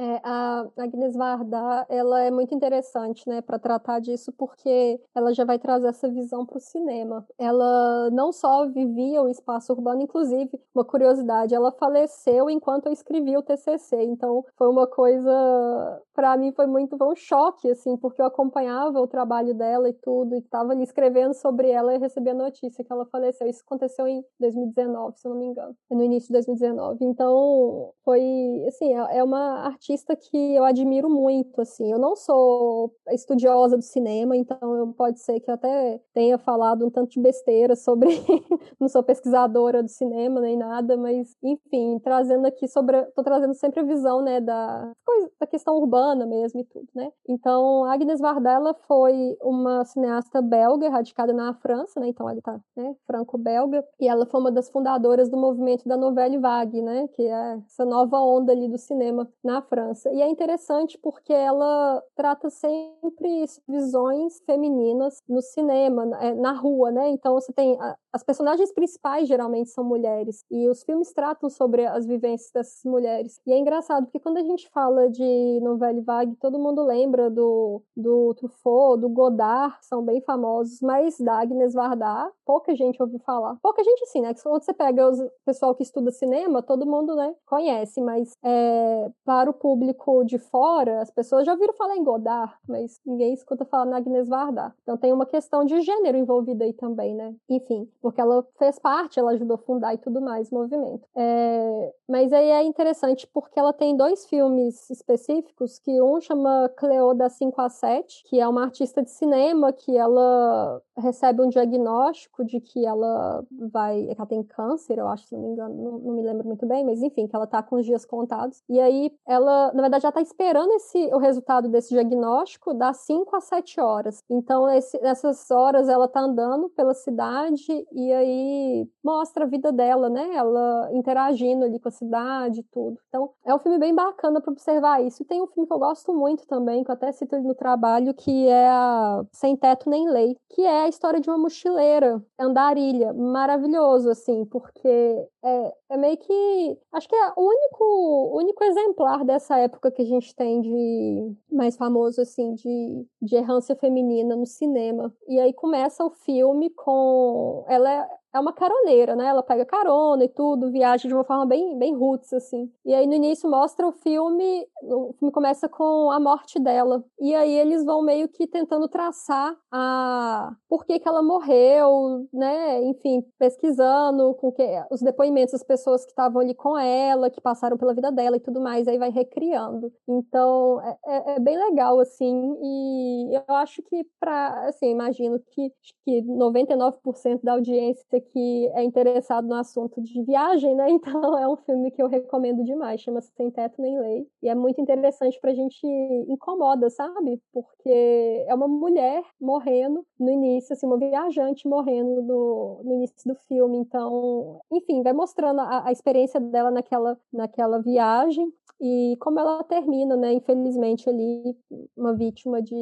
É, a Agnes Varda, ela é muito interessante, né, para tratar disso, porque ela já vai trazer essa visão para o cinema. Ela não só vivia o espaço urbano, inclusive, uma curiosidade, ela faleceu enquanto eu escrevi o TCC, então foi uma coisa, para mim foi muito, foi um choque, assim, porque eu acompanhava o trabalho dela e tudo, e estava ali escrevendo sobre ela e recebi a notícia que ela faleceu. Isso aconteceu em 2019, se eu não me engano, no início de 2019. Então, foi, assim, é, é uma artista artista que eu admiro muito, assim. Eu não sou estudiosa do cinema, então pode ser que eu até tenha falado um tanto de besteira sobre. não sou pesquisadora do cinema nem nada, mas, enfim, trazendo aqui sobre. Tô trazendo sempre a visão, né, da, coisa, da questão urbana mesmo e tudo, né? Então, Agnes Varda foi uma cineasta belga, radicada na França, né? Então, ela tá, né, franco-belga, e ela foi uma das fundadoras do movimento da Novelle Vague, né? Que é essa nova onda ali do cinema na França. França. E é interessante porque ela trata sempre visões femininas no cinema, é, na rua, né? Então você tem as personagens principais geralmente são mulheres e os filmes tratam sobre as vivências dessas mulheres. E é engraçado porque quando a gente fala de novela vague, todo mundo lembra do, do Truffaut, do Godard, são bem famosos, mas da Agnes Varda, pouca gente ouviu falar. Pouca gente sim, né? Quando você pega o pessoal que estuda cinema, todo mundo, né, conhece, mas é, para o público de fora, as pessoas já ouviram falar em Godard, mas ninguém escuta falar na Agnes Varda. Então tem uma questão de gênero envolvida aí também, né? Enfim, porque ela fez parte, ela ajudou a fundar e tudo mais o movimento. É, mas aí é interessante porque ela tem dois filmes específicos, que um chama Cleo da 5 a 7, que é uma artista de cinema que ela recebe um diagnóstico de que ela vai, ela tem câncer, eu acho, se não me engano, não, não me lembro muito bem, mas enfim, que ela tá com os dias contados. E aí ela, na verdade, já tá esperando esse o resultado desse diagnóstico das 5 a 7 horas. Então, esse, nessas horas ela tá andando pela cidade e aí mostra a vida dela, né? Ela interagindo ali com a cidade e tudo. Então, é um filme bem bacana para observar isso. E tem um filme que eu gosto muito também, que eu até cito no trabalho, que é a Sem Teto Nem Lei, que é a história de uma mochileira, andarilha. Maravilhoso, assim, porque é, é meio que. Acho que é o único, único exemplar dessa época que a gente tem de mais famoso, assim, de, de errância feminina no cinema. E aí começa o filme com. Ela é uma caroneira, né? Ela pega carona e tudo, viaja de uma forma bem, bem roots, assim. E aí no início mostra o filme, o filme começa com a morte dela. E aí eles vão meio que tentando traçar a por que, que ela morreu, né? Enfim, pesquisando com que os depoimentos das pessoas que estavam ali com ela, que passaram pela vida dela e tudo mais, aí vai recriando. Então é, é, é bem legal, assim, e eu acho que para, assim, imagino que, que 99% da audiência que é interessado no assunto de viagem, né? Então é um filme que eu recomendo demais, chama-se Sem Teto Nem Lei. E é muito interessante pra gente incomoda, sabe? Porque é uma mulher morrendo no início, assim, uma viajante morrendo no, no início do filme. Então, enfim, vai mostrando a, a experiência dela naquela, naquela viagem e como ela termina, né? Infelizmente, ali, uma vítima de,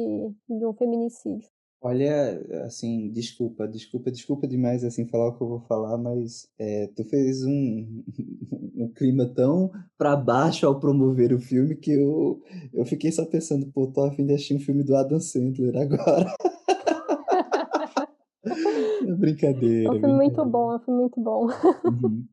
de um feminicídio. Olha, assim, desculpa, desculpa, desculpa demais assim falar o que eu vou falar, mas é, tu fez um, um clima tão para baixo ao promover o filme que eu, eu fiquei só pensando, pô, tô a fim de assistir um filme do Adam Sandler agora. brincadeira. É um filme muito bom, é um filme muito bom. Uhum.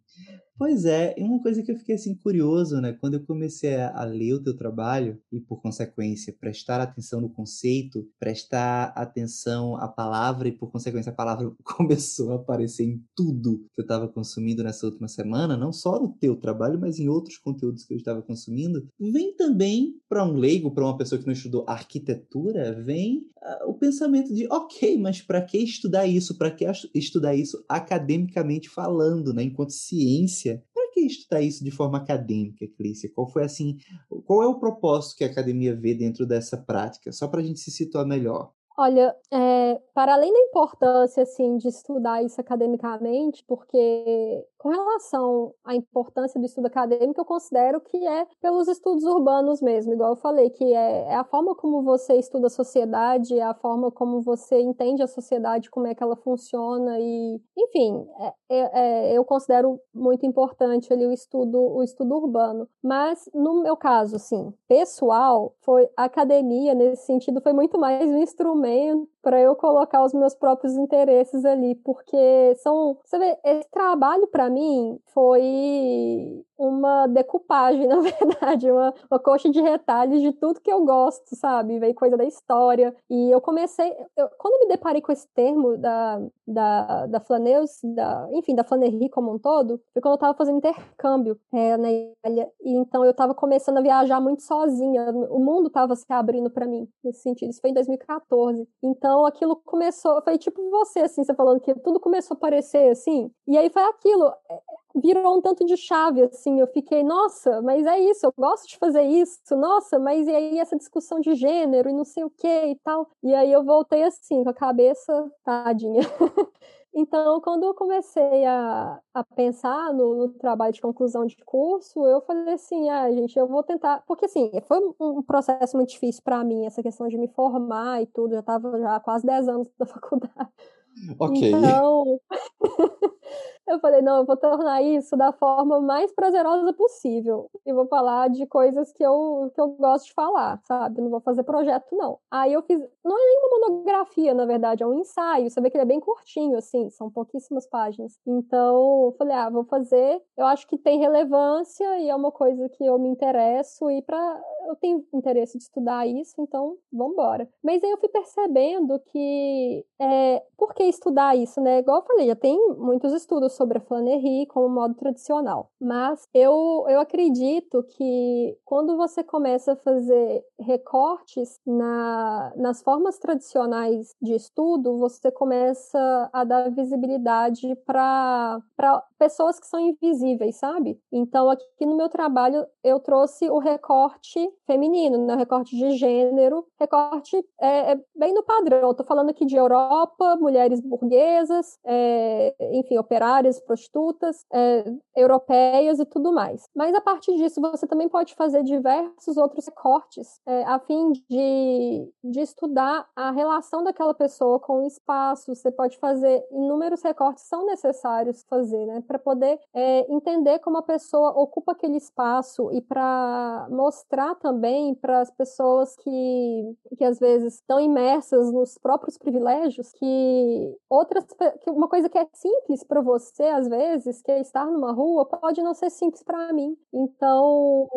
Pois é, e uma coisa que eu fiquei assim curioso, né? Quando eu comecei a, ler o teu trabalho e por consequência prestar atenção no conceito, prestar atenção à palavra e por consequência a palavra começou a aparecer em tudo que eu estava consumindo nessa última semana, não só no teu trabalho, mas em outros conteúdos que eu estava consumindo, vem também para um leigo, para uma pessoa que não estudou arquitetura, vem uh, o pensamento de, ok, mas para que estudar isso? Para que estudar isso academicamente falando, né? Enquanto ciência para que estudar isso de forma acadêmica, Clícia? Qual foi assim, qual é o propósito que a academia vê dentro dessa prática? Só para a gente se situar melhor. Olha, é, para além da importância assim de estudar isso academicamente, porque com relação à importância do estudo acadêmico, eu considero que é pelos estudos urbanos mesmo, igual eu falei, que é, é, a forma como você estuda a sociedade, é a forma como você entende a sociedade, como é que ela funciona e, enfim, é, é, é, eu considero muito importante ali o estudo, o estudo urbano. Mas no meu caso, assim, pessoal, foi a academia nesse sentido foi muito mais um instrumento momento para eu colocar os meus próprios interesses ali, porque são, você vê, esse trabalho para mim foi uma decupagem, na verdade, uma, uma coxa de retalhos de tudo que eu gosto, sabe? Veio coisa da história. E eu comecei, eu, quando me deparei com esse termo da, da, da Flaneus, da, enfim, da Flanerie como um todo, foi quando eu estava fazendo intercâmbio é, na Itália. E então eu estava começando a viajar muito sozinha. O mundo estava se abrindo para mim nesse sentido. Isso foi em 2014. Então aquilo começou, foi tipo você, assim, você falando que tudo começou a aparecer assim. E aí foi aquilo é, virou um tanto de chave, assim, eu fiquei, nossa, mas é isso, eu gosto de fazer isso, nossa, mas e aí essa discussão de gênero e não sei o que e tal. E aí eu voltei assim, com a cabeça tadinha. Então, quando eu comecei a, a pensar no, no, trabalho de conclusão de curso, eu falei assim, ah, gente, eu vou tentar, porque assim, foi um, processo muito difícil para mim, essa questão de me formar e tudo, já estava já há quase 10 anos na faculdade. Ok. Então, eu falei, não, eu vou tornar isso da forma mais prazerosa possível. E vou falar de coisas que eu, que eu gosto de falar, sabe? Não vou fazer projeto, não. Aí eu fiz, não é nenhuma monografia, na verdade, é um ensaio. Você vê que ele é bem curtinho, assim, são pouquíssimas páginas. Então, eu falei, ah, vou fazer. Eu acho que tem relevância e é uma coisa que eu me interesso e para eu tenho interesse de estudar isso, então vamos embora. Mas aí eu fui percebendo que é, por que estudar isso, né? Igual eu falei, já tem muitos estudos sobre a Flannery como modo tradicional, mas eu, eu acredito que quando você começa a fazer recortes na, nas formas tradicionais de estudo, você começa a dar visibilidade para pessoas que são invisíveis, sabe? Então, aqui no meu trabalho, eu trouxe o recorte feminino, né? recorte de gênero, recorte é, é bem no padrão. Estou falando aqui de Europa, mulheres burguesas, é, enfim, operárias, prostitutas, é, europeias e tudo mais. Mas a partir disso, você também pode fazer diversos outros recortes é, a fim de, de estudar a relação daquela pessoa com o espaço. Você pode fazer inúmeros recortes são necessários fazer, né, para poder é, entender como a pessoa ocupa aquele espaço e para mostrar também para as pessoas que, que às vezes estão imersas nos próprios privilégios que outras que uma coisa que é simples para você às vezes, que é estar numa rua, pode não ser simples para mim. Então,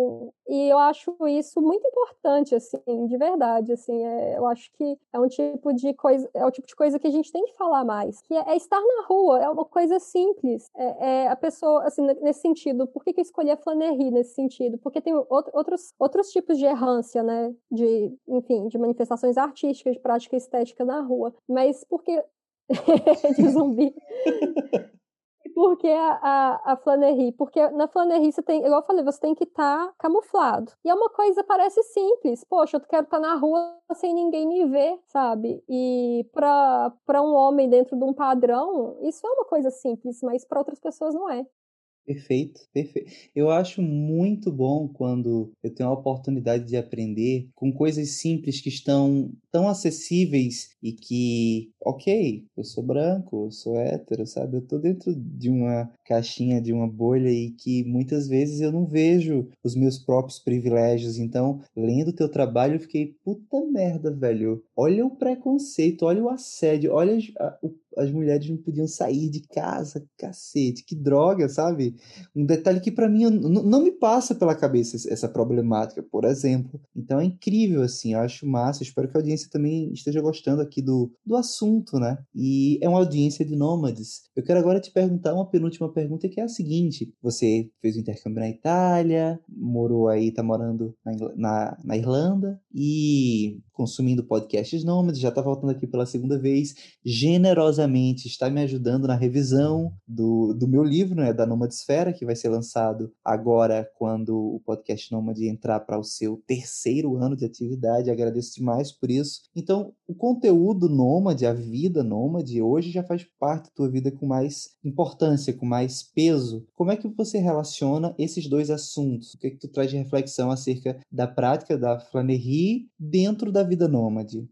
e eu acho isso muito importante assim, de verdade, assim, é, eu acho que é um tipo de coisa, é o tipo de coisa que a gente tem que falar mais, que é, é estar na rua, é uma coisa simples, é, é a pessoa, assim, nesse sentido, por que, que eu escolhi a Flannery nesse sentido? Porque tem outros, outros tipos de errância, né? De, enfim, de manifestações artísticas, de prática estética na rua. Mas porque. de zumbi. Por que a, a, a flanerie? Porque na flanerie você tem, igual eu falei, você tem que estar tá camuflado. E é uma coisa, parece simples. Poxa, eu quero estar tá na rua sem ninguém me ver, sabe? E para um homem dentro de um padrão, isso é uma coisa simples, mas para outras pessoas não é. Perfeito, perfeito. Eu acho muito bom quando eu tenho a oportunidade de aprender com coisas simples que estão tão acessíveis e que, ok, eu sou branco, eu sou hétero, sabe? Eu tô dentro de uma caixinha, de uma bolha e que muitas vezes eu não vejo os meus próprios privilégios. Então, lendo teu trabalho, eu fiquei, puta merda, velho. Olha o preconceito, olha o assédio, olha o as mulheres não podiam sair de casa, cacete, que droga, sabe? Um detalhe que para mim não me passa pela cabeça essa problemática, por exemplo. Então é incrível, assim, eu acho massa. espero que a audiência também esteja gostando aqui do, do assunto, né? E é uma audiência de nômades. Eu quero agora te perguntar uma penúltima pergunta que é a seguinte: você fez o intercâmbio na Itália, morou aí, tá morando na, na, na Irlanda e consumindo podcasts nômades, já tá voltando aqui pela segunda vez, generosamente está me ajudando na revisão do, do meu livro, né, da Nomadesfera, que vai ser lançado agora quando o podcast Nômade entrar para o seu terceiro ano de atividade. Agradeço demais por isso. Então, o conteúdo nômade, a vida nômade, hoje já faz parte da tua vida com mais importância, com mais peso. Como é que você relaciona esses dois assuntos? O que é que tu traz de reflexão acerca da prática da flanerie dentro da vida nômade?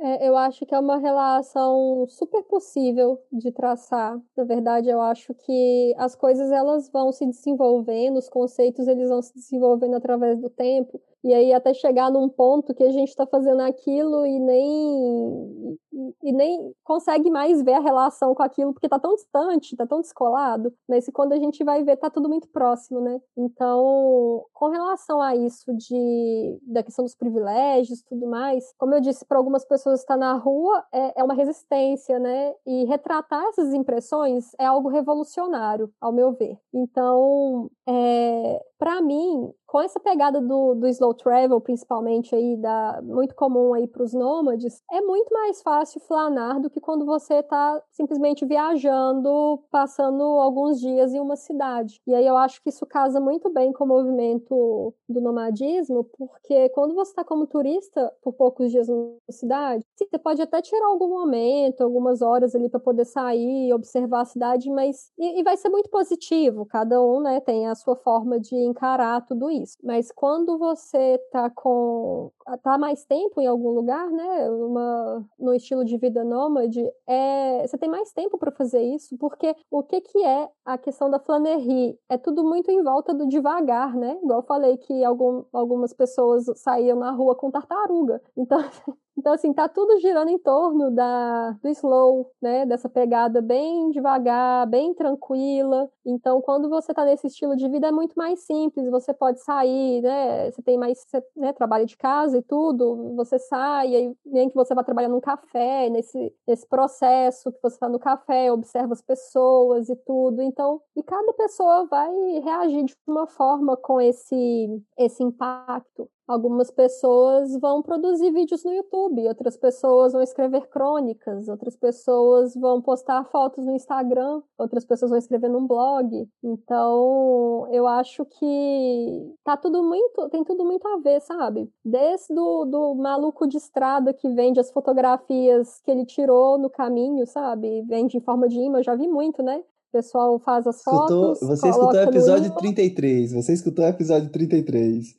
É, eu acho que é uma relação super possível de traçar. Na verdade, eu acho que as coisas elas vão se desenvolvendo, os conceitos eles vão se desenvolvendo através do tempo. E aí até chegar num ponto que a gente está fazendo aquilo e nem e, nem consegue mais ver a relação com aquilo porque está tão distante, está tão descolado, mas quando a gente vai ver está tudo muito próximo, né? Então, com relação a isso de da questão dos privilégios, tudo mais, como eu disse, para algumas pessoas estar na rua é, é uma resistência, né? E retratar essas impressões é algo revolucionário, ao meu ver. Então, é, para mim, com essa pegada do, do slow travel, principalmente aí, da, muito comum aí para os nômades, é muito mais fácil flanar do que quando você está simplesmente viajando, passando alguns dias em uma cidade. E aí eu acho que isso casa muito bem com o movimento do nomadismo, porque quando você está como turista por poucos dias numa cidade, você pode até tirar algum momento, algumas horas ali para poder sair, observar a cidade, mas e, e vai ser muito positivo. Cada um, né, tem a sua forma de encarar tudo isso. Mas quando você tá com tá mais tempo em algum lugar, né, uma, no estilo de vida nômade, é, você tem mais tempo para fazer isso, porque o que que é a questão da flanerie? É tudo muito em volta do devagar, né? Igual eu falei que algum, algumas pessoas saíam na rua com tartaruga. Então, Então, assim, tá tudo girando em torno da, do slow, né? Dessa pegada bem devagar, bem tranquila. Então, quando você tá nesse estilo de vida, é muito mais simples. Você pode sair, né? Você tem mais, você, né? Trabalho de casa e tudo. Você sai, aí nem que você vai trabalhar num café, nesse, nesse processo que você tá no café, observa as pessoas e tudo. Então, e cada pessoa vai reagir de uma forma com esse, esse impacto. Algumas pessoas vão produzir vídeos no YouTube, outras pessoas vão escrever crônicas, outras pessoas vão postar fotos no Instagram, outras pessoas vão escrever num blog. Então, eu acho que tá tudo muito, tem tudo muito a ver, sabe? Desde do, do maluco de estrada que vende as fotografias que ele tirou no caminho, sabe? Vende em forma de imã, já vi muito, né? O pessoal faz as escutou, fotos. Você escutou o episódio 33. Você escutou o episódio 33.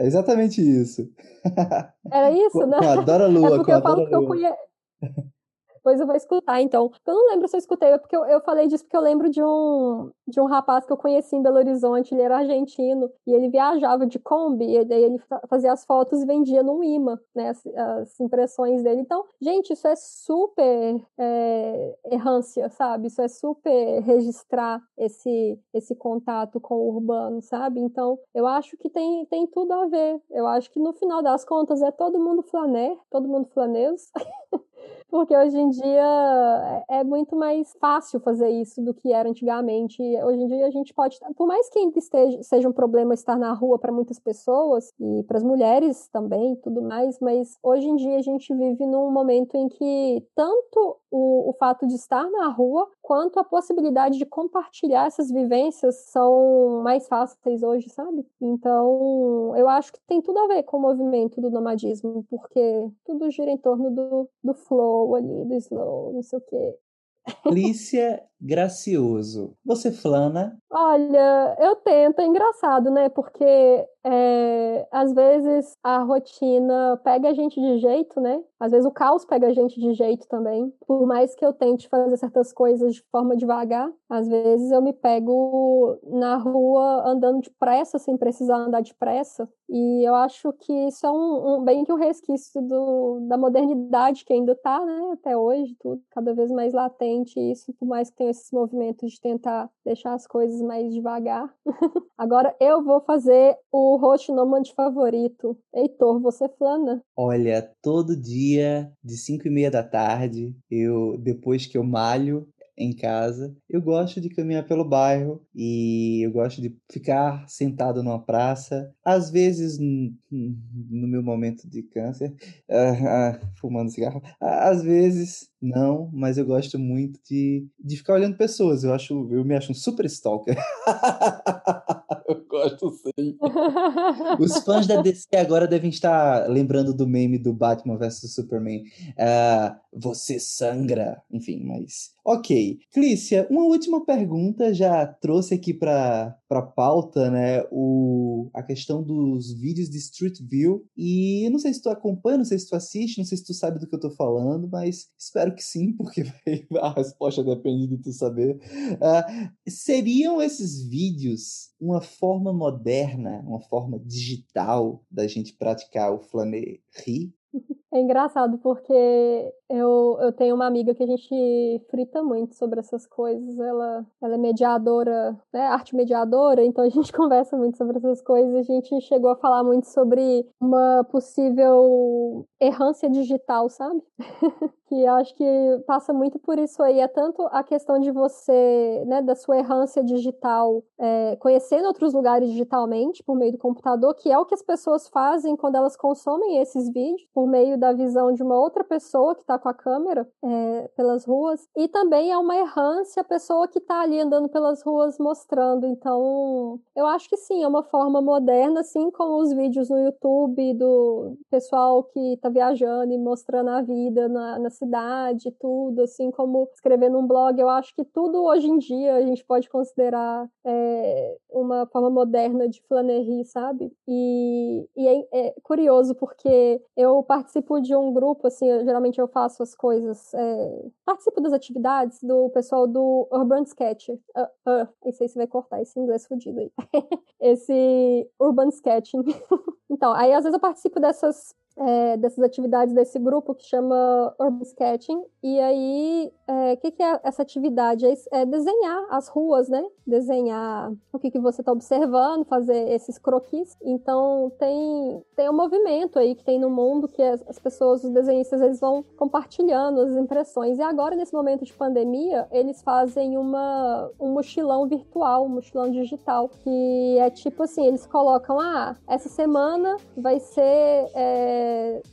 É exatamente isso. Era isso, né? Com a Dora Lua. É porque eu falo que eu conheço. Depois eu vou escutar, então. Eu não lembro se eu escutei, porque eu, eu falei disso porque eu lembro de um, de um rapaz que eu conheci em Belo Horizonte, ele era argentino, e ele viajava de Kombi, e daí ele fazia as fotos e vendia no imã, né, as, as impressões dele. Então, gente, isso é super é, errância, sabe? Isso é super registrar esse, esse contato com o urbano, sabe? Então, eu acho que tem, tem tudo a ver. Eu acho que no final das contas é todo mundo flaner, todo mundo flanês. Porque hoje em dia é, é muito mais fácil fazer isso do que era antigamente. Hoje em dia a gente pode, por mais que ainda esteja, seja um problema estar na rua para muitas pessoas e para as mulheres também, tudo mais, mas hoje em dia a gente vive num momento em que tanto o, o fato de estar na rua quanto a possibilidade de compartilhar essas vivências são mais fáceis hoje, sabe? Então, eu acho que tem tudo a ver com o movimento do nomadismo, porque tudo gira em torno do, do flow ali, do slow, não sei o quê. Lícia, gracioso. Você flana? Olha, eu tento, é engraçado, né? Porque é, às vezes a rotina pega a gente de jeito, né? Às vezes o caos pega a gente de jeito também. Por mais que eu tente fazer certas coisas de forma devagar, às vezes eu me pego na rua andando depressa, sem precisar andar depressa. E eu acho que isso é um, um bem que um resquício do, da modernidade que ainda está, né? Até hoje, tudo cada vez mais latente isso, por mais que tenha esses movimentos de tentar deixar as coisas mais devagar. Agora eu vou fazer o host nômade favorito. Heitor, você flana? Olha, todo dia, de 5 e meia da tarde, eu depois que eu malho, em casa. Eu gosto de caminhar pelo bairro e eu gosto de ficar sentado numa praça. Às vezes, no meu momento de câncer, uh, uh, fumando cigarro. Às vezes, não, mas eu gosto muito de, de ficar olhando pessoas. Eu acho, eu me acho um super stalker. eu gosto sim. Os fãs da DC agora devem estar lembrando do meme do Batman vs Superman. Uh, você sangra, enfim, mas ok. Clícia, uma última pergunta já trouxe aqui para para pauta, né, o a questão dos vídeos de Street View e eu não sei se tu acompanha, não sei se tu assiste, não sei se tu sabe do que eu tô falando, mas espero Espero que sim, porque a resposta depende de tu saber. Uh, seriam esses vídeos uma forma moderna, uma forma digital da gente praticar o flanerie? É engraçado porque eu, eu tenho uma amiga que a gente frita muito sobre essas coisas. Ela, ela é mediadora, né, arte mediadora, então a gente conversa muito sobre essas coisas. A gente chegou a falar muito sobre uma possível errância digital, sabe? que acho que passa muito por isso aí. É tanto a questão de você, né, da sua errância digital, é, conhecendo outros lugares digitalmente por meio do computador, que é o que as pessoas fazem quando elas consomem esses vídeos por meio da visão de uma outra pessoa que está com a câmera é, pelas ruas, e também é uma errância a pessoa que está ali andando pelas ruas mostrando. Então, eu acho que sim, é uma forma moderna, assim como os vídeos no YouTube do pessoal que está viajando e mostrando a vida na, na cidade, tudo, assim como escrever num blog. Eu acho que tudo hoje em dia a gente pode considerar é, uma forma moderna de flanerie, sabe? E, e é, é curioso porque eu participo participo de um grupo, assim, eu, geralmente eu faço as coisas, é, participo das atividades do pessoal do Urban Sketch. Uh, uh, não sei se vai cortar esse inglês fudido aí. esse Urban Sketching. então, aí às vezes eu participo dessas é, dessas atividades desse grupo que chama Urban Sketching. E aí, o é, que, que, é essa atividade? É, é, desenhar as ruas, né? Desenhar o que, que você está observando, fazer esses croquis. Então, tem, tem um movimento aí que tem no mundo que as, as pessoas, os desenhistas, eles vão compartilhando as impressões. E agora, nesse momento de pandemia, eles fazem uma, um mochilão virtual, um mochilão digital, que é tipo assim, eles colocam, ah, essa semana vai ser... É,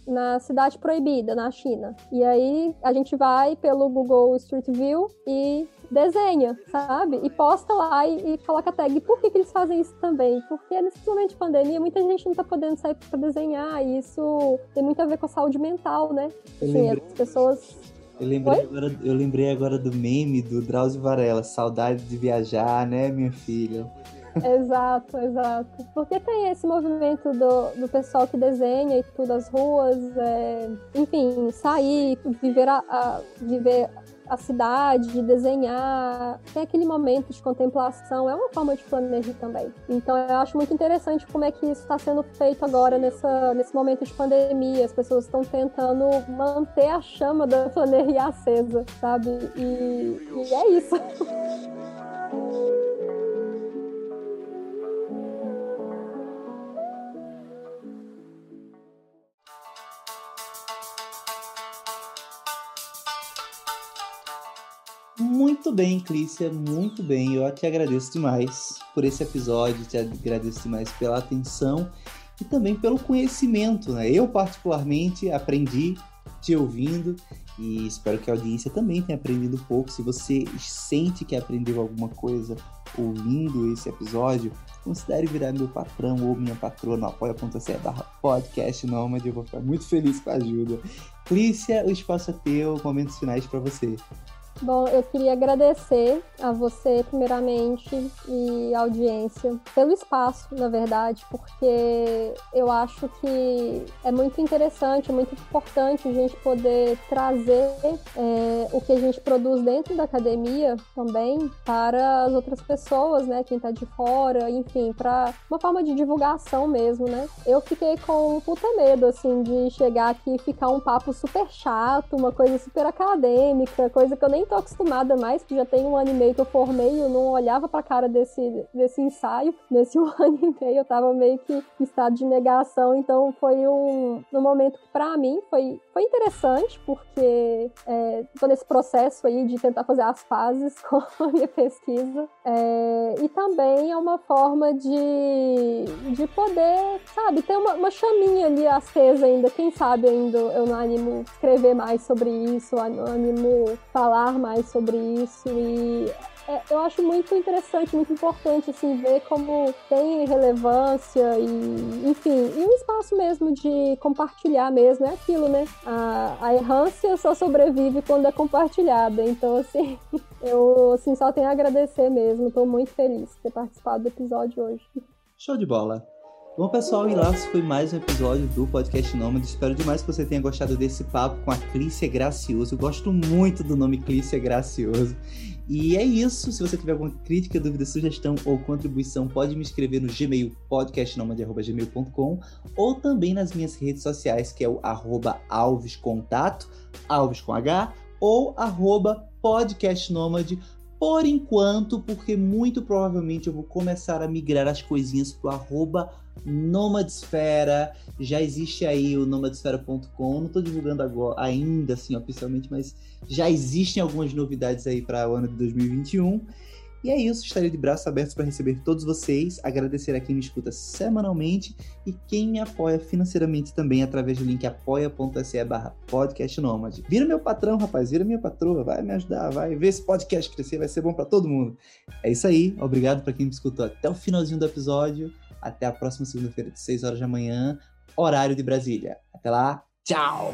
na cidade proibida, na China. E aí a gente vai pelo Google Street View e desenha, sabe? E posta lá e, e coloca a tag. Por que, que eles fazem isso também? Porque nesse momento de pandemia, muita gente não tá podendo sair para desenhar, e isso tem muito a ver com a saúde mental, né? Assim, as pessoas eu lembrei, agora, eu lembrei agora do meme do Drauzio Varela, saudade de viajar, né, minha filha? Exato, exato. Porque tem esse movimento do, do pessoal que desenha e tudo, as ruas, é, enfim, sair, viver a, a, viver a cidade, de desenhar, tem aquele momento de contemplação, é uma forma de planejar também. Então eu acho muito interessante como é que isso está sendo feito agora nessa, nesse momento de pandemia. As pessoas estão tentando manter a chama da planeria acesa, sabe? E, e é isso. Muito bem, Clícia, muito bem. Eu te agradeço demais por esse episódio, te agradeço demais pela atenção e também pelo conhecimento. Né? Eu, particularmente, aprendi te ouvindo e espero que a audiência também tenha aprendido um pouco. Se você sente que aprendeu alguma coisa ouvindo esse episódio, considere virar meu patrão ou minha patroa no apoia.se barra podcast nômade. Eu vou ficar muito feliz com a ajuda. Clícia, o espaço é teu, momentos finais para você. Bom, eu queria agradecer a você, primeiramente, e a audiência, pelo espaço, na verdade, porque eu acho que é muito interessante, é muito importante a gente poder trazer é, o que a gente produz dentro da academia também para as outras pessoas, né? Quem tá de fora, enfim, para uma forma de divulgação mesmo, né? Eu fiquei com um puta medo, assim, de chegar aqui e ficar um papo super chato, uma coisa super acadêmica, coisa que eu nem tô acostumada mais, que já tem um ano e meio que eu formei, eu não olhava pra cara desse, desse ensaio. Nesse um ano e meio eu tava meio que em estado de negação, então foi um, um momento que pra mim foi, foi interessante, porque é, nesse processo aí de tentar fazer as fases com a minha pesquisa. É, e também é uma forma de, de poder, sabe, ter uma, uma chaminha ali acesa ainda. Quem sabe ainda eu não animo escrever mais sobre isso, animo falar mais sobre isso e é, eu acho muito interessante, muito importante, assim, ver como tem relevância e, enfim, e um espaço mesmo de compartilhar mesmo, é aquilo, né? A, a errância só sobrevive quando é compartilhada, então, assim, eu, assim, só tenho a agradecer mesmo, estou muito feliz de ter participado do episódio hoje. Show de bola! Bom, pessoal, e lá foi mais um episódio do Podcast Nômade. Espero demais que você tenha gostado desse papo com a Clícia Gracioso. Eu gosto muito do nome Clícia Gracioso. E é isso. Se você tiver alguma crítica, dúvida, sugestão ou contribuição, pode me escrever no Gmail, podcastnomade.gmail.com ou também nas minhas redes sociais, que é o arroba alvescontato, alves com H, ou arroba podcastnomade.com por enquanto, porque muito provavelmente eu vou começar a migrar as coisinhas pro arroba Nomadesfera. Já existe aí o nomadesfera.com. Não estou divulgando agora ainda assim oficialmente, mas já existem algumas novidades aí para o ano de 2021. E é isso, estarei de braços abertos para receber todos vocês, agradecer a quem me escuta semanalmente e quem me apoia financeiramente também através do link apoia.se barra podcastnomad. Vira meu patrão, rapaz, vira minha patroa, vai me ajudar, vai ver esse podcast crescer, vai ser bom para todo mundo. É isso aí, obrigado para quem me escutou até o finalzinho do episódio. Até a próxima segunda-feira, de 6 horas da manhã, horário de Brasília. Até lá, tchau!